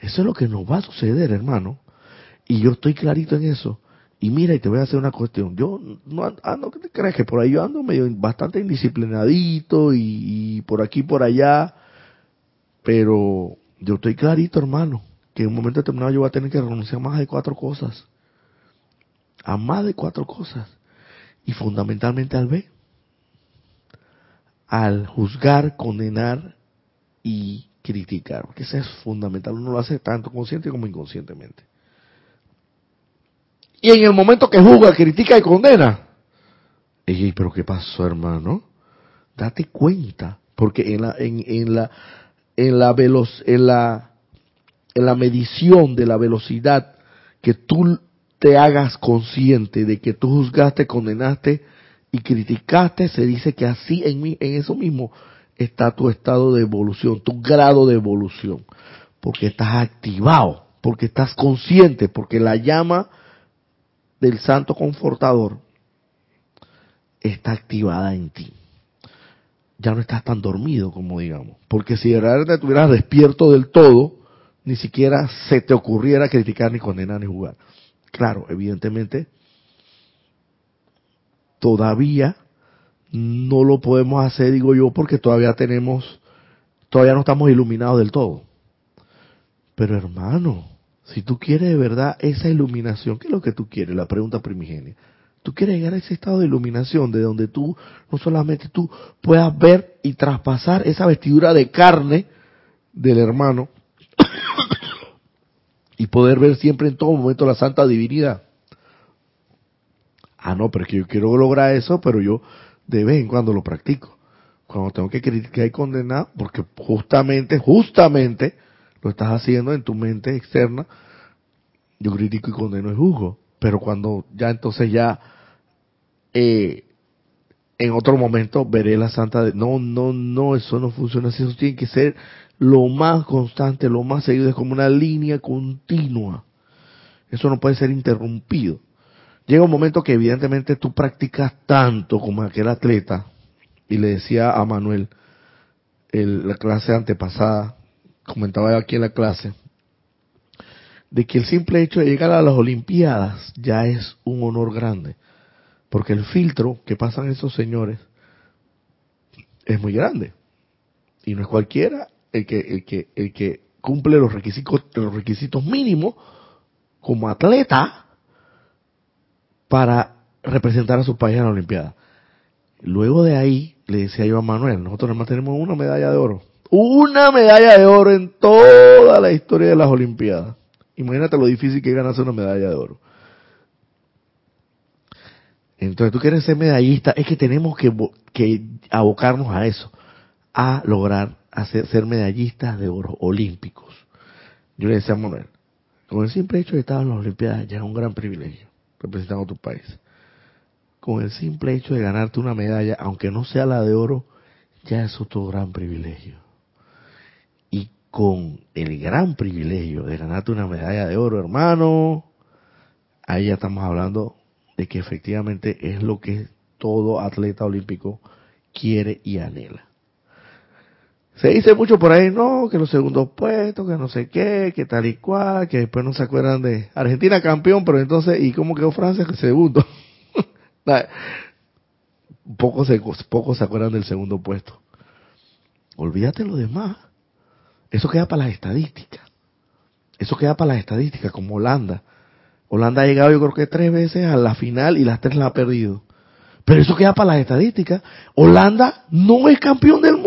Eso es lo que nos va a suceder, hermano. Y yo estoy clarito en eso. Y mira, y te voy a hacer una cuestión. Yo no ando, ¿qué te crees? Que por ahí yo ando medio bastante indisciplinadito y, y por aquí y por allá. Pero yo estoy clarito, hermano, que en un momento determinado yo voy a tener que renunciar a más de cuatro cosas. A más de cuatro cosas. Y fundamentalmente al B al juzgar, condenar y criticar, porque eso es fundamental, uno lo hace tanto consciente como inconscientemente. Y en el momento que juzga, critica y condena, pero ¿qué pasó, hermano? Date cuenta, porque en la, en, en la, en la, en la, en la medición de la velocidad que tú te hagas consciente de que tú juzgaste, condenaste y criticaste, se dice que así en, en eso mismo está tu estado de evolución, tu grado de evolución, porque estás activado, porque estás consciente, porque la llama del Santo Confortador está activada en ti. Ya no estás tan dormido como digamos, porque si realmente estuvieras despierto del todo, ni siquiera se te ocurriera criticar ni condenar ni jugar. Claro, evidentemente, todavía no lo podemos hacer, digo yo, porque todavía tenemos, todavía no estamos iluminados del todo. Pero hermano, si tú quieres de verdad esa iluminación, ¿qué es lo que tú quieres? La pregunta primigenia. Tú quieres llegar a ese estado de iluminación de donde tú no solamente tú puedas ver y traspasar esa vestidura de carne del hermano, y poder ver siempre en todo momento la santa divinidad. Ah, no, pero es que yo quiero lograr eso, pero yo de vez en cuando lo practico. Cuando tengo que criticar y condenar, porque justamente, justamente lo estás haciendo en tu mente externa, yo critico y condeno y juzgo. Pero cuando ya entonces ya eh, en otro momento veré la santa de no, no, no, eso no funciona así, eso tiene que ser lo más constante, lo más seguido, es como una línea continua. Eso no puede ser interrumpido. Llega un momento que evidentemente tú practicas tanto como aquel atleta, y le decía a Manuel, en la clase antepasada, comentaba aquí en la clase, de que el simple hecho de llegar a las Olimpiadas ya es un honor grande, porque el filtro que pasan esos señores es muy grande. Y no es cualquiera, el que, el que, el que cumple los requisitos, los requisitos mínimos como atleta para representar a su país en la Olimpiada. Luego de ahí, le decía yo a Manuel, nosotros además tenemos una medalla de oro. Una medalla de oro en toda la historia de las Olimpiadas. Imagínate lo difícil que es ganarse una medalla de oro. Entonces, tú quieres ser medallista, es que tenemos que, que abocarnos a eso, a lograr hacer, ser medallistas de oro olímpicos. Yo le decía a Manuel, con el simple hecho de estar en las Olimpiadas ya es un gran privilegio, representando a tu país. Con el simple hecho de ganarte una medalla, aunque no sea la de oro, ya es otro gran privilegio. Y con el gran privilegio de ganarte una medalla de oro, hermano, ahí ya estamos hablando de que efectivamente es lo que todo atleta olímpico quiere y anhela. Se dice mucho por ahí, no, que los segundos puestos, que no sé qué, que tal y cual, que después no se acuerdan de Argentina campeón, pero entonces, ¿y cómo quedó Francia segundo? pocos se, pocos se acuerdan del segundo puesto. Olvídate lo demás. Eso queda para las estadísticas. Eso queda para las estadísticas, como Holanda. Holanda ha llegado yo creo que tres veces a la final y las tres la ha perdido. Pero eso queda para las estadísticas. Holanda no es campeón del.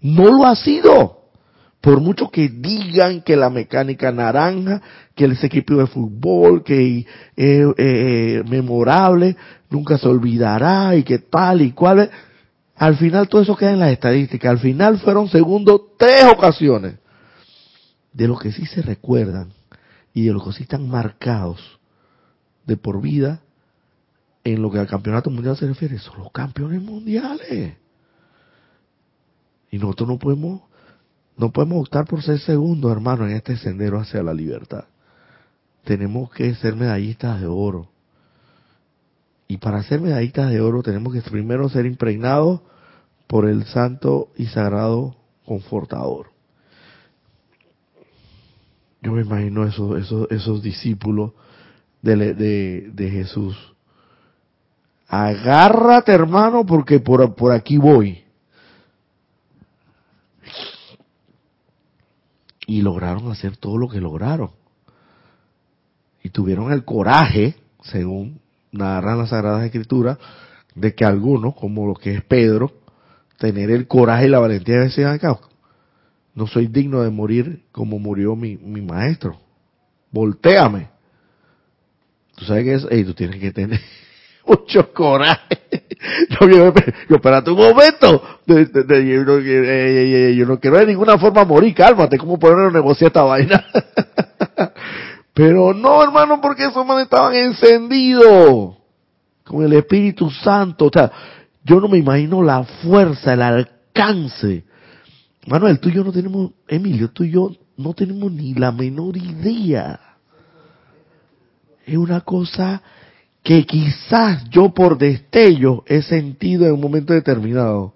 No lo ha sido. Por mucho que digan que la mecánica naranja, que ese equipo de fútbol, que es eh, memorable, nunca se olvidará y que tal y cual. Al final todo eso queda en las estadísticas. Al final fueron segundos tres ocasiones. De lo que sí se recuerdan y de lo que sí están marcados de por vida en lo que al campeonato mundial se refiere, son los campeones mundiales. Y nosotros no podemos, no podemos optar por ser segundos, hermano, en este sendero hacia la libertad. Tenemos que ser medallistas de oro. Y para ser medallistas de oro tenemos que primero ser impregnados por el santo y sagrado confortador. Yo me imagino esos, esos, esos discípulos de, de, de Jesús. Agárrate, hermano, porque por, por aquí voy. Y lograron hacer todo lo que lograron. Y tuvieron el coraje, según narran las Sagradas Escrituras, de que algunos, como lo que es Pedro, tener el coraje y la valentía de decir, acá, no soy digno de morir como murió mi, mi maestro. Voltéame. Tú sabes que es, tú tienes que tener mucho coraje. Yo, yo, yo espérate un momento. Quiero- eh, eh, yo no quiero de ninguna forma morir, cálmate, ¿cómo poner negociar esta vaina? Pero no, hermano, porque esos manes estaban encendidos con el Espíritu Santo. O sea, yo no me imagino la fuerza, el alcance. Manuel, tú y yo no tenemos, Emilio, tú y yo no tenemos ni la menor idea. Es una cosa que quizás yo por destello he sentido en un momento determinado.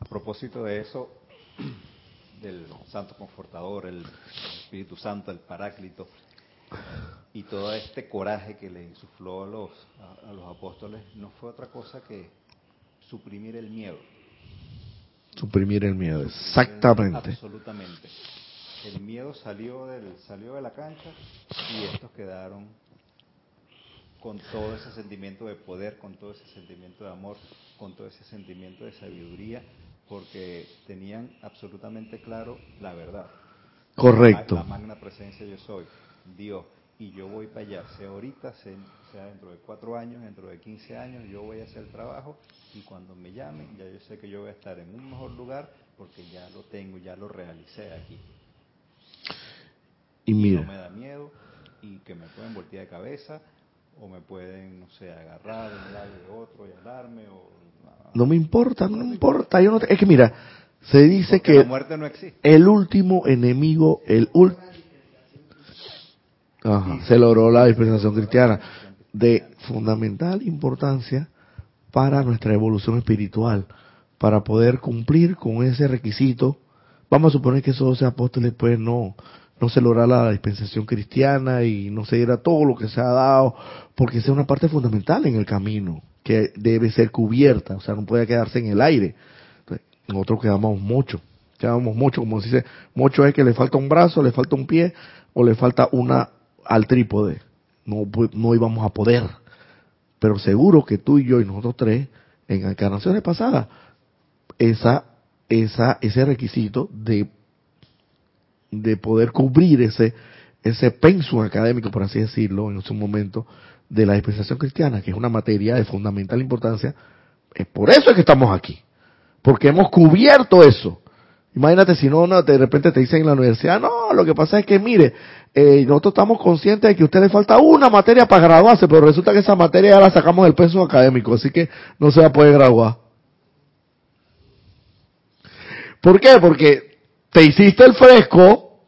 A propósito de eso, del Santo Confortador, el Espíritu Santo, el Paráclito, y todo este coraje que le insufló a los, a, a los apóstoles, no fue otra cosa que suprimir el miedo. Suprimir el miedo, exactamente. Absolutamente. El miedo salió, del, salió de la cancha y estos quedaron con todo ese sentimiento de poder, con todo ese sentimiento de amor, con todo ese sentimiento de sabiduría, porque tenían absolutamente claro la verdad. Correcto. La, la magna presencia yo soy, Dios, y yo voy para allá, sea ahorita, sea, sea dentro de cuatro años, dentro de 15 años, yo voy a hacer el trabajo y cuando me llamen ya yo sé que yo voy a estar en un mejor lugar porque ya lo tengo, ya lo realicé aquí. Y No me mira, da miedo y que me pueden voltear de cabeza o me pueden, no sé, agarrar de un lado y otro o... no me importa, no me importa. Yo no te- es que mira, se dice Porque la que muerte no existe. el último enemigo, el Ajá, se logró la dispensación cristiana de fundamental importancia para nuestra evolución espiritual, para poder cumplir con ese requisito. Vamos a suponer que esos doce apóstoles pues no, no se lograra la dispensación cristiana y no se diera todo lo que se ha dado, porque esa es una parte fundamental en el camino, que debe ser cubierta, o sea, no puede quedarse en el aire. Nosotros quedamos mucho, quedamos mucho, como se dice, mucho es que le falta un brazo, le falta un pie o le falta una al trípode. No, no íbamos a poder. Pero seguro que tú y yo y nosotros tres, en encarnaciones pasadas, esa, esa, ese requisito de, de poder cubrir ese, ese pensum académico, por así decirlo, en su momento, de la dispensación cristiana, que es una materia de fundamental importancia, es por eso es que estamos aquí. Porque hemos cubierto eso. Imagínate si no, de repente te dicen en la universidad, no, lo que pasa es que mire, eh, nosotros estamos conscientes de que a usted le falta una materia para graduarse, pero resulta que esa materia ya la sacamos del peso académico, así que no se va a poder graduar. ¿Por qué? Porque te hiciste el fresco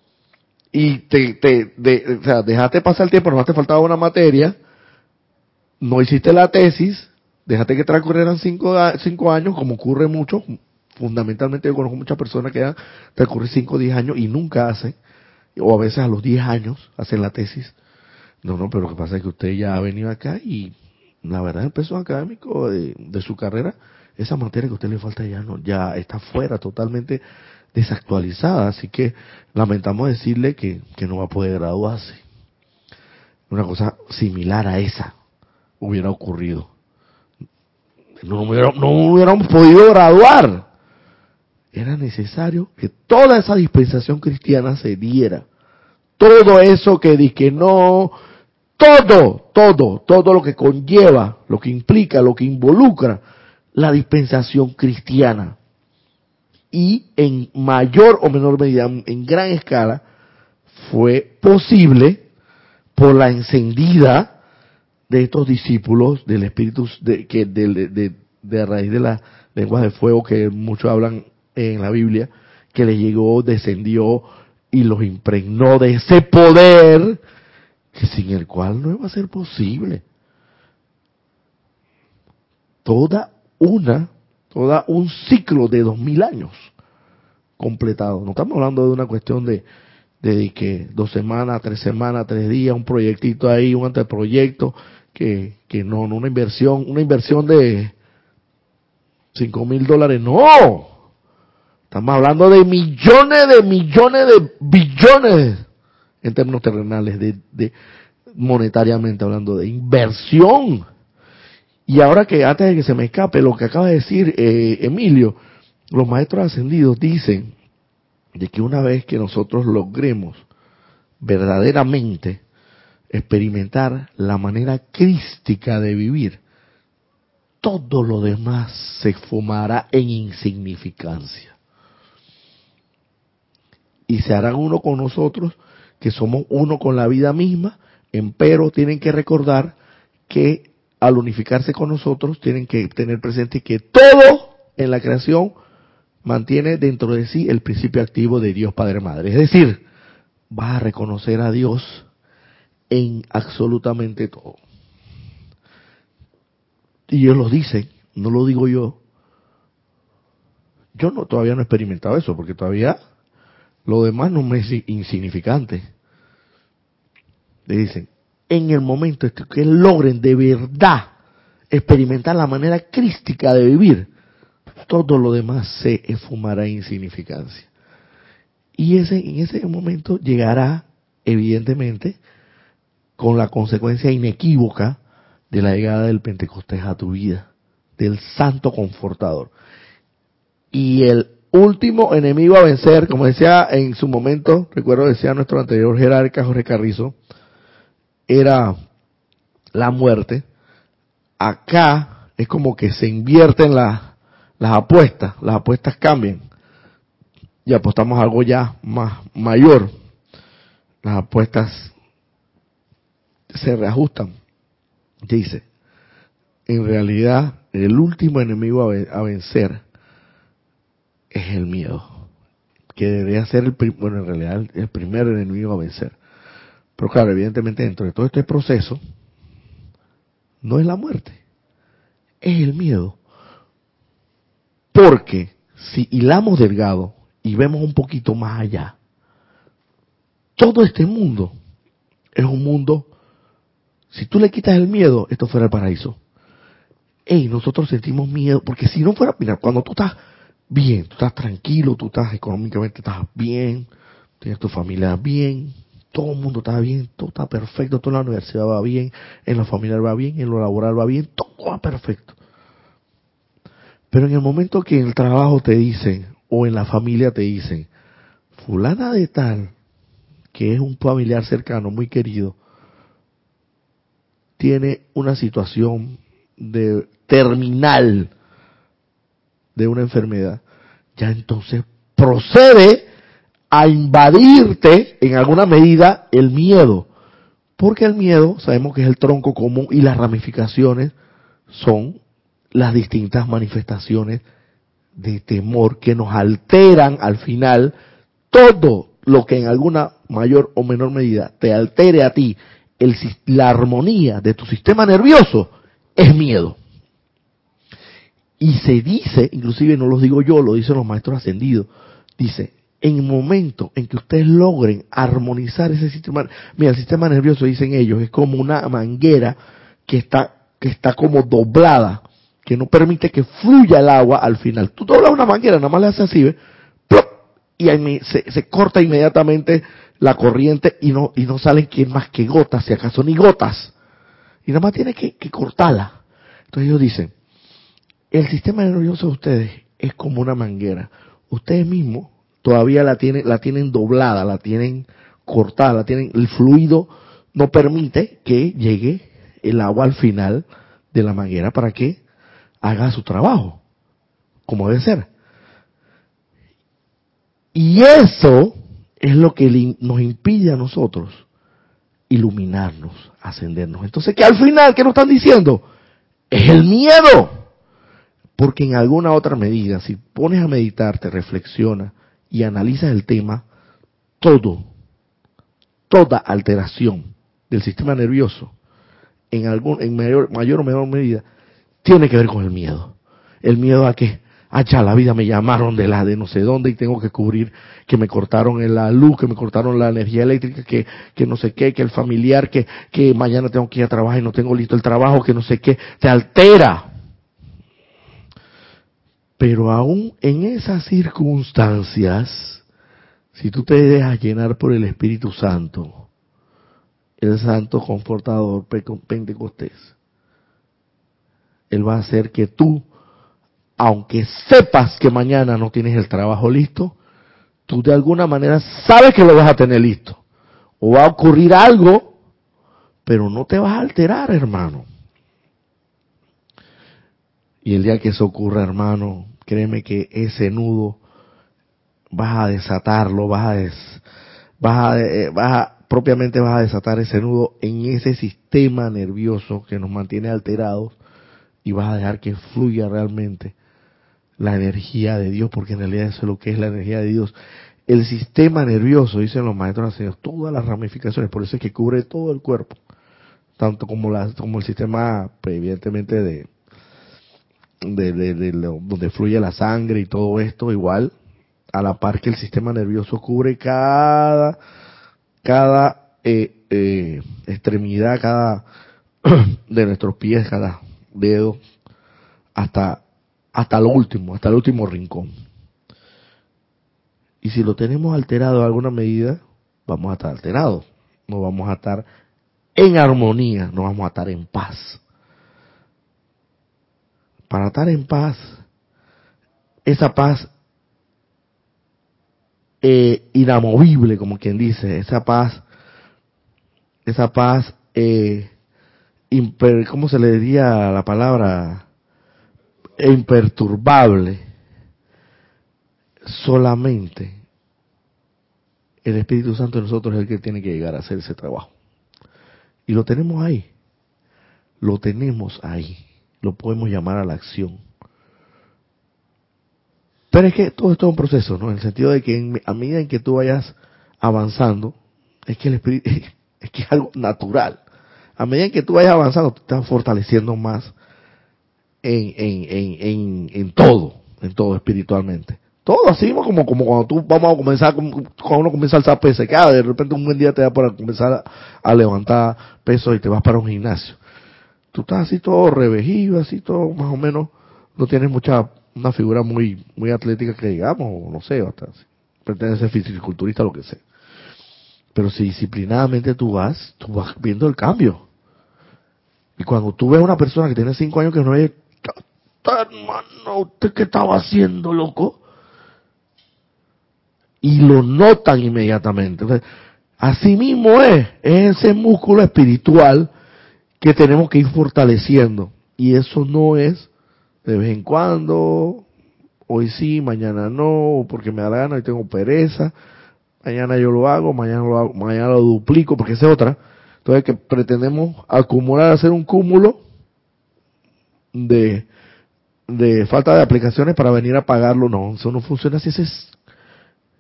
y te, te de- o sea, dejaste pasar el tiempo, no te faltaba una materia, no hiciste la tesis, dejaste que transcurrieran cinco, cinco años, como ocurre mucho, fundamentalmente yo conozco muchas personas que han transcurrido cinco o diez años y nunca hacen, o a veces a los 10 años hacen la tesis. No, no, pero lo que pasa es que usted ya ha venido acá y la verdad el peso académico de, de su carrera, esa materia que a usted le falta ya no, ya está fuera, totalmente desactualizada, así que lamentamos decirle que, que no va a poder graduarse. Una cosa similar a esa hubiera ocurrido. No, hubiera- no hubiéramos podido graduar era necesario que toda esa dispensación cristiana se diera. Todo eso que di que no, todo, todo, todo lo que conlleva, lo que implica, lo que involucra la dispensación cristiana. Y en mayor o menor medida, en gran escala, fue posible por la encendida de estos discípulos del Espíritu, de, que de, de, de- a raíz de las lenguas de fuego que muchos hablan en la Biblia, que le llegó, descendió y los impregnó de ese poder que sin el cual no iba a ser posible. Toda una, toda un ciclo de dos mil años completado. No estamos hablando de una cuestión de, de que dos semanas, tres semanas, tres días, un proyectito ahí, un anteproyecto, que, que no, no una inversión, una inversión de cinco mil dólares, no. Estamos hablando de millones de millones de billones en términos terrenales, de, de monetariamente hablando, de inversión. Y ahora que antes de que se me escape lo que acaba de decir eh, Emilio, los maestros ascendidos dicen de que una vez que nosotros logremos verdaderamente experimentar la manera crística de vivir, todo lo demás se fumará en insignificancia. Y se harán uno con nosotros, que somos uno con la vida misma, empero tienen que recordar que al unificarse con nosotros tienen que tener presente que todo en la creación mantiene dentro de sí el principio activo de Dios Padre Madre. Es decir, va a reconocer a Dios en absolutamente todo. Y ellos lo dicen, no lo digo yo. Yo no todavía no he experimentado eso, porque todavía lo demás no me es insignificante. Le dicen, en el momento que logren de verdad experimentar la manera crística de vivir, todo lo demás se esfumará en insignificancia. Y ese, en ese momento llegará, evidentemente, con la consecuencia inequívoca de la llegada del Pentecostés a tu vida, del Santo Confortador. Y el último enemigo a vencer, como decía en su momento, recuerdo decía nuestro anterior jerarca Jorge Carrizo, era la muerte. Acá es como que se invierten las, las apuestas, las apuestas cambian y apostamos algo ya más mayor. Las apuestas se reajustan. Dice, en realidad el último enemigo a vencer es el miedo, que debería ser el, bueno, en realidad el primer enemigo a vencer. Pero claro, evidentemente dentro de todo este proceso, no es la muerte, es el miedo. Porque si hilamos delgado y vemos un poquito más allá, todo este mundo es un mundo, si tú le quitas el miedo, esto fuera el paraíso. Ey, nosotros sentimos miedo, porque si no fuera, mira, cuando tú estás bien, tú estás tranquilo, tú estás económicamente, estás bien, tienes tu familia bien, todo el mundo está bien, todo está perfecto, toda la universidad va bien, en lo familiar va bien, en lo laboral va bien, todo va perfecto. Pero en el momento que en el trabajo te dicen, o en la familia te dicen, fulana de tal, que es un familiar cercano, muy querido, tiene una situación de terminal de una enfermedad, ya entonces procede a invadirte en alguna medida el miedo. Porque el miedo, sabemos que es el tronco común y las ramificaciones son las distintas manifestaciones de temor que nos alteran al final todo lo que en alguna mayor o menor medida te altere a ti el, la armonía de tu sistema nervioso es miedo. Y se dice, inclusive no lo digo yo, lo dicen los maestros ascendidos, dice, en el momento en que ustedes logren armonizar ese sistema, mira, el sistema nervioso, dicen ellos, es como una manguera que está, que está como doblada que no permite que fluya el agua al final. Tú doblas una manguera, nada más le haces así, ¿ves? y ahí se, se, corta inmediatamente la corriente y no, y no salen que más que gotas, si acaso ni gotas. Y nada más tiene que, que cortarla. Entonces ellos dicen, el sistema nervioso de ustedes es como una manguera. Ustedes mismos todavía la tienen, la tienen doblada, la tienen cortada, la tienen, el fluido no permite que llegue el agua al final de la manguera para que haga su trabajo, como debe ser. Y eso es lo que nos impide a nosotros iluminarnos, ascendernos. Entonces, que al final, ¿qué nos están diciendo? Es el miedo. Porque en alguna otra medida, si pones a meditar, te reflexiona y analizas el tema, todo, toda alteración del sistema nervioso, en algún, en mayor, mayor o menor medida, tiene que ver con el miedo. El miedo a que, allá la vida me llamaron de la de no sé dónde y tengo que cubrir que me cortaron la luz, que me cortaron la energía eléctrica, que, que no sé qué, que el familiar, que, que mañana tengo que ir a trabajar y no tengo listo el trabajo, que no sé qué, te altera. Pero aún en esas circunstancias, si tú te dejas llenar por el Espíritu Santo, el Santo Confortador Pentecostés, él va a hacer que tú, aunque sepas que mañana no tienes el trabajo listo, tú de alguna manera sabes que lo vas a tener listo. O va a ocurrir algo pero no te vas a alterar, hermano. Y el día que eso ocurra, hermano, créeme que ese nudo vas a desatarlo, vas a, des, vas a, eh, vas a propiamente vas a desatar ese nudo en ese sistema nervioso que nos mantiene alterados y vas a dejar que fluya realmente la energía de Dios, porque en realidad eso es lo que es la energía de Dios. El sistema nervioso, dicen los maestros ascendidos, todas las ramificaciones, por eso es que cubre todo el cuerpo, tanto como, la, como el sistema, evidentemente, de, de, de, de donde fluye la sangre y todo esto, igual, a la par que el sistema nervioso cubre cada, cada eh, eh, extremidad, cada de nuestros pies, cada dedo, hasta, hasta lo último, hasta el último rincón. Y si lo tenemos alterado en alguna medida, vamos a estar alterados. No vamos a estar en armonía, no vamos a estar en paz. Para estar en paz, esa paz eh, inamovible, como quien dice, esa paz, esa paz, eh, imper, ¿cómo se le diría la palabra? Imperturbable. Solamente el Espíritu Santo de nosotros es el que tiene que llegar a hacer ese trabajo. Y lo tenemos ahí. Lo tenemos ahí. Lo podemos llamar a la acción. Pero es que todo esto es un proceso, ¿no? En el sentido de que a medida en que tú vayas avanzando, es que el espíritu, es que algo natural. A medida en que tú vayas avanzando, te estás fortaleciendo más en, en, en, todo, en todo espiritualmente. Todo así como, como cuando tú vamos a comenzar, cuando uno comienza a alzar peso, que ah, de repente un buen día te da para comenzar a, a levantar peso y te vas para un gimnasio. Tú estás así todo revejido, así todo más o menos, no tienes mucha una figura muy muy atlética que digamos, o no sé, hasta pretende ser fisiculturista, lo que sea. Pero si disciplinadamente tú vas, tú vas viendo el cambio. Y cuando tú ves a una persona que tiene cinco años que no es, hermano, ¿usted qué estaba haciendo, loco? Y lo notan inmediatamente. así mismo es, es ese músculo espiritual que tenemos que ir fortaleciendo. Y eso no es de vez en cuando, hoy sí, mañana no, porque me da la gana y tengo pereza, mañana yo lo hago, mañana lo hago, mañana lo duplico, porque es otra. Entonces que pretendemos acumular, hacer un cúmulo de, de falta de aplicaciones para venir a pagarlo, no, eso no funciona así, esa es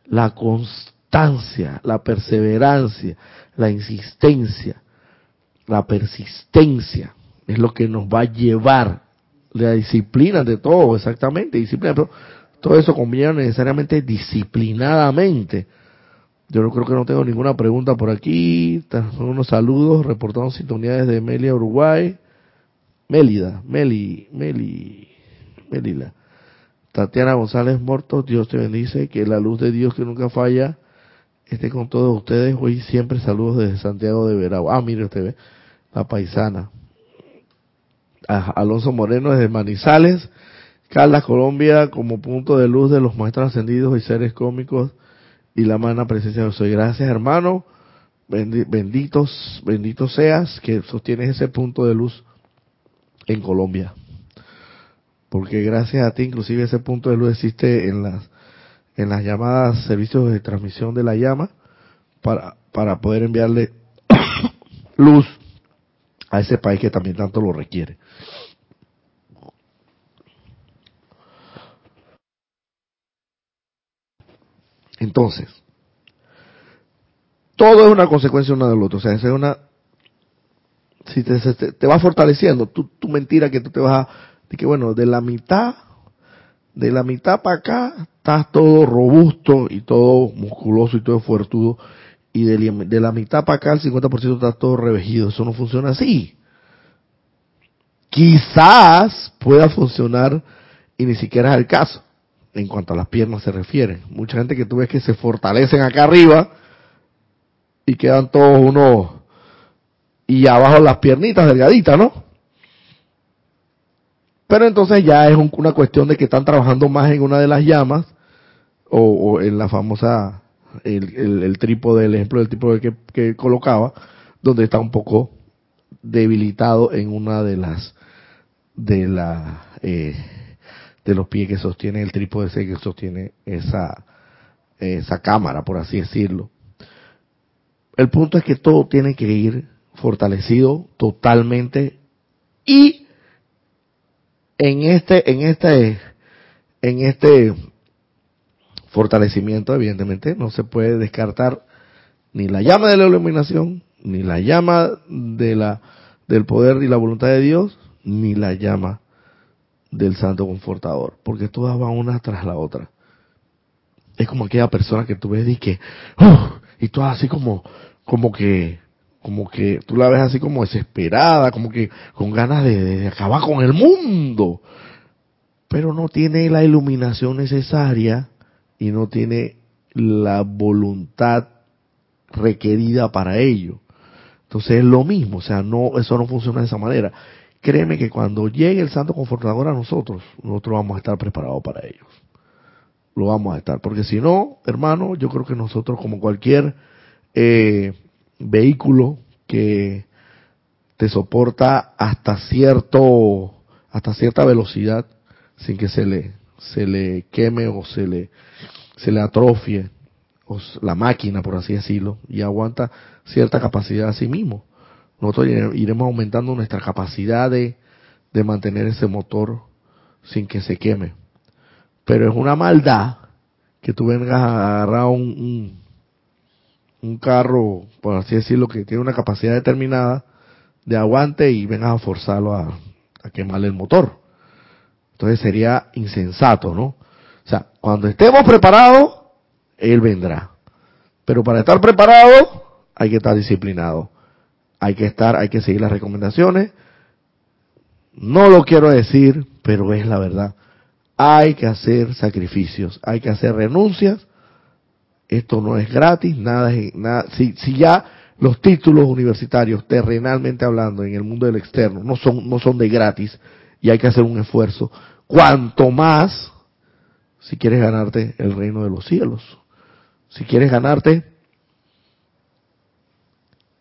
la constancia, la perseverancia, la insistencia, la persistencia, es lo que nos va a llevar la disciplina de todo, exactamente, disciplina, pero todo eso combina necesariamente disciplinadamente. Yo no creo que no tengo ninguna pregunta por aquí, unos saludos, reportando sintonía desde Melia, Uruguay. Mélida, Meli, Meli, Melila. Tatiana González Morto, Dios te bendice, que la luz de Dios que nunca falla esté con todos ustedes. Hoy siempre saludos desde Santiago de Veragua. Ah, mire usted la paisana. Alonso Moreno desde Manizales, Carla Colombia como punto de luz de los maestros ascendidos y seres cómicos y la mana presencia de soy. Gracias hermano, benditos, benditos seas que sostienes ese punto de luz en Colombia. Porque gracias a ti inclusive ese punto de luz existe en las en las llamadas servicios de transmisión de la llama para, para poder enviarle luz a ese país que también tanto lo requiere. Entonces, todo es una consecuencia una del otro. O sea, es una. Si te, te, va fortaleciendo, tu, tu, mentira que tú te vas a. De que bueno, de la mitad, de la mitad para acá, estás todo robusto y todo musculoso y todo fuertudo. Y de, la mitad para acá, el 50% está todo revejido. Eso no funciona así. Quizás pueda funcionar y ni siquiera es el caso en cuanto a las piernas se refiere. Mucha gente que tú ves que se fortalecen acá arriba y quedan todos unos y abajo las piernitas delgaditas, ¿no? Pero entonces ya es una cuestión de que están trabajando más en una de las llamas o, en la famosa el, el, el trípode, el ejemplo del tipo que, que colocaba, donde está un poco debilitado en una de las de la eh, de los pies que sostiene el trípode ese que sostiene esa esa cámara por así decirlo. El punto es que todo tiene que ir fortalecido totalmente y en este en este en este fortalecimiento evidentemente no se puede descartar ni la llama de la iluminación ni la llama de la del poder y la voluntad de Dios ni la llama del santo confortador porque todas van una tras la otra. Es como aquella persona que tú ves y que y todas así como como que como que tú la ves así como desesperada, como que con ganas de, acabar con el mundo, pero no tiene la iluminación necesaria y no tiene la voluntad requerida para ello. Entonces es lo mismo, o sea, no, eso no funciona de esa manera. Créeme que cuando llegue el Santo Confortador a nosotros, nosotros vamos a estar preparados para ellos. Lo vamos a estar, porque si no, hermano, yo creo que nosotros como cualquier eh, vehículo que te soporta hasta cierto hasta cierta velocidad sin que se le se le queme o se le se le atrofie o la máquina por así decirlo y aguanta cierta capacidad a sí mismo nosotros iremos aumentando nuestra capacidad de, de mantener ese motor sin que se queme pero es una maldad que tú vengas a agarrar un un carro, por así decirlo, que tiene una capacidad determinada de aguante y vengas a forzarlo a, a quemarle el motor. Entonces sería insensato, ¿no? O sea, cuando estemos preparados, Él vendrá. Pero para estar preparado, hay que estar disciplinado. Hay que estar, hay que seguir las recomendaciones. No lo quiero decir, pero es la verdad. Hay que hacer sacrificios, hay que hacer renuncias esto no es gratis, nada es nada. Si, si ya los títulos universitarios, terrenalmente hablando, en el mundo del externo, no son, no son de gratis y hay que hacer un esfuerzo, cuanto más si quieres ganarte el reino de los cielos, si quieres ganarte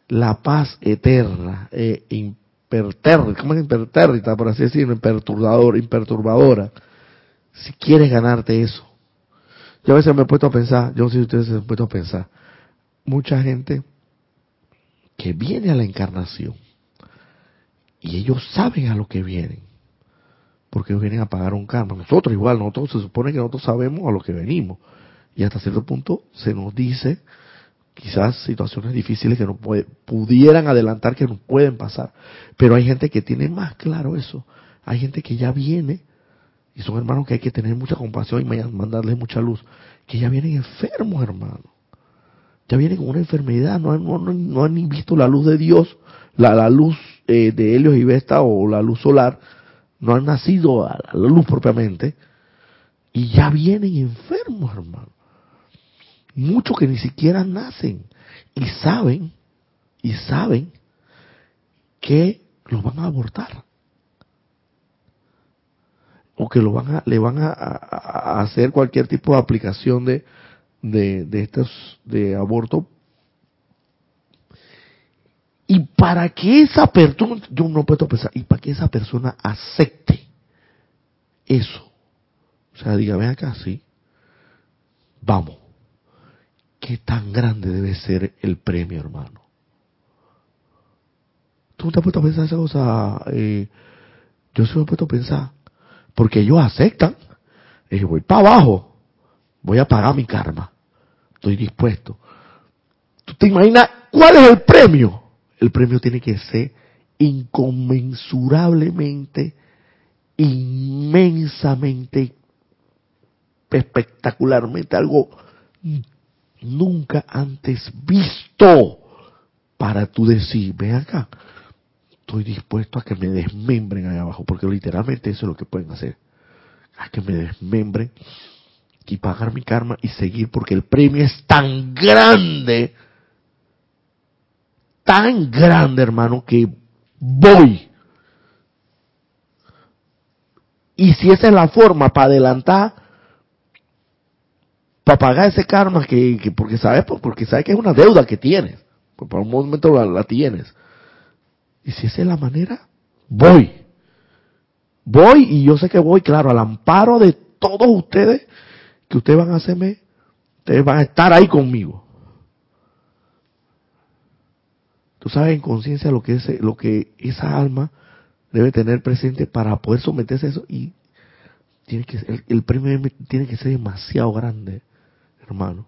la paz eterna, eh, impertérrita, ¿cómo es impertérrita, por así decirlo, imperturbadora, imperturbadora, si quieres ganarte eso, yo a veces me he puesto a pensar, yo no sé si ustedes se han puesto a pensar, mucha gente que viene a la encarnación y ellos saben a lo que vienen, porque ellos vienen a pagar un karma. Nosotros igual, nosotros se supone que nosotros sabemos a lo que venimos y hasta cierto punto se nos dice quizás situaciones difíciles que no puede, pudieran adelantar que no pueden pasar, pero hay gente que tiene más claro eso, hay gente que ya viene y son hermanos que hay que tener mucha compasión y mandarles mucha luz, que ya vienen enfermos, hermano. Ya vienen con una enfermedad, no, no, no, han ni visto la luz de Dios, la, la luz eh, de Helios y Vesta o la luz solar, no han nacido a la luz propiamente, y ya vienen enfermos, hermano. Muchos que ni siquiera nacen y saben, y saben que los van a abortar o que lo van a, le van a, hacer cualquier tipo de aplicación de, de, de estos de aborto y para que esa persona yo no puedo pensar y para que esa persona acepte eso o sea diga ven acá sí vamos qué tan grande debe ser el premio hermano tú te has puesto a pensar esa cosa eh, yo se me he puesto a pensar porque ellos aceptan. Y voy para abajo, voy a pagar mi karma. Estoy dispuesto. ¿Tú te imaginas cuál es el premio? El premio tiene que ser inconmensurablemente, inmensamente, espectacularmente, algo nunca antes visto para tú decir, ven acá, estoy dispuesto a que me desmembren ahí abajo, porque literalmente eso es lo que pueden hacer. A que me desmembren y pagar mi karma y seguir, porque el premio es tan grande, tan grande, hermano, que voy. Y si esa es la forma para adelantar, para pagar ese karma, que, porque sabes, porque sabes que es una deuda que tienes, por un momento la tienes Y si esa es la manera, voy. Voy y yo sé que voy, claro, al amparo de todos ustedes, que ustedes van a hacerme, ustedes van a estar ahí conmigo. Tú sabes en conciencia lo que es, lo que esa alma debe tener presente para poder someterse a eso y tiene que el, el premio tiene que ser demasiado grande, hermano.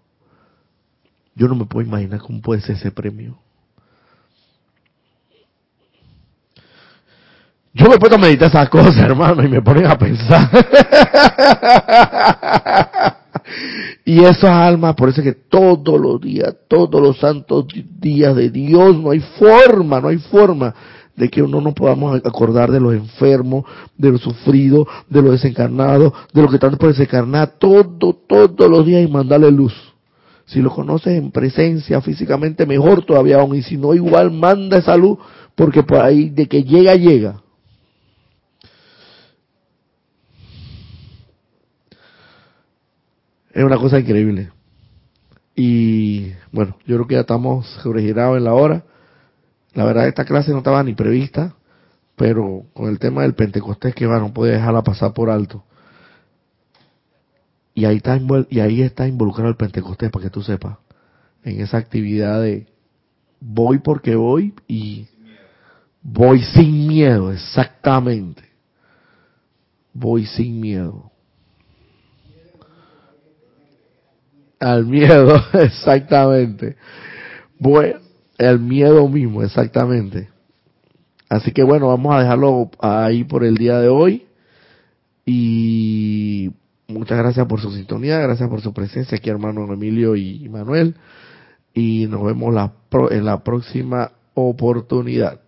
Yo no me puedo imaginar cómo puede ser ese premio. Yo me puedo meditar esas cosas, hermano, y me ponen a pensar. y esas almas, por eso es que todos los días, todos los santos días de Dios, no hay forma, no hay forma de que uno no podamos acordar de los enfermos, de los sufridos, de los desencarnados, de los que están por desencarnar, todo, todos los días y mandarle luz. Si lo conoces en presencia físicamente, mejor todavía aún. Y si no, igual manda esa luz, porque por ahí de que llega, llega. Es una cosa increíble. Y bueno, yo creo que ya estamos sobregirados en la hora. La verdad, esta clase no estaba ni prevista, pero con el tema del Pentecostés que va, no puede dejarla pasar por alto. Y ahí está, y ahí está involucrado el Pentecostés, para que tú sepas, en esa actividad de voy porque voy y voy sin miedo, exactamente. Voy sin miedo. Al miedo, exactamente. Bueno, el miedo mismo, exactamente. Así que bueno, vamos a dejarlo ahí por el día de hoy. Y muchas gracias por su sintonía, gracias por su presencia aquí, hermano Emilio y Manuel. Y nos vemos la en la próxima oportunidad.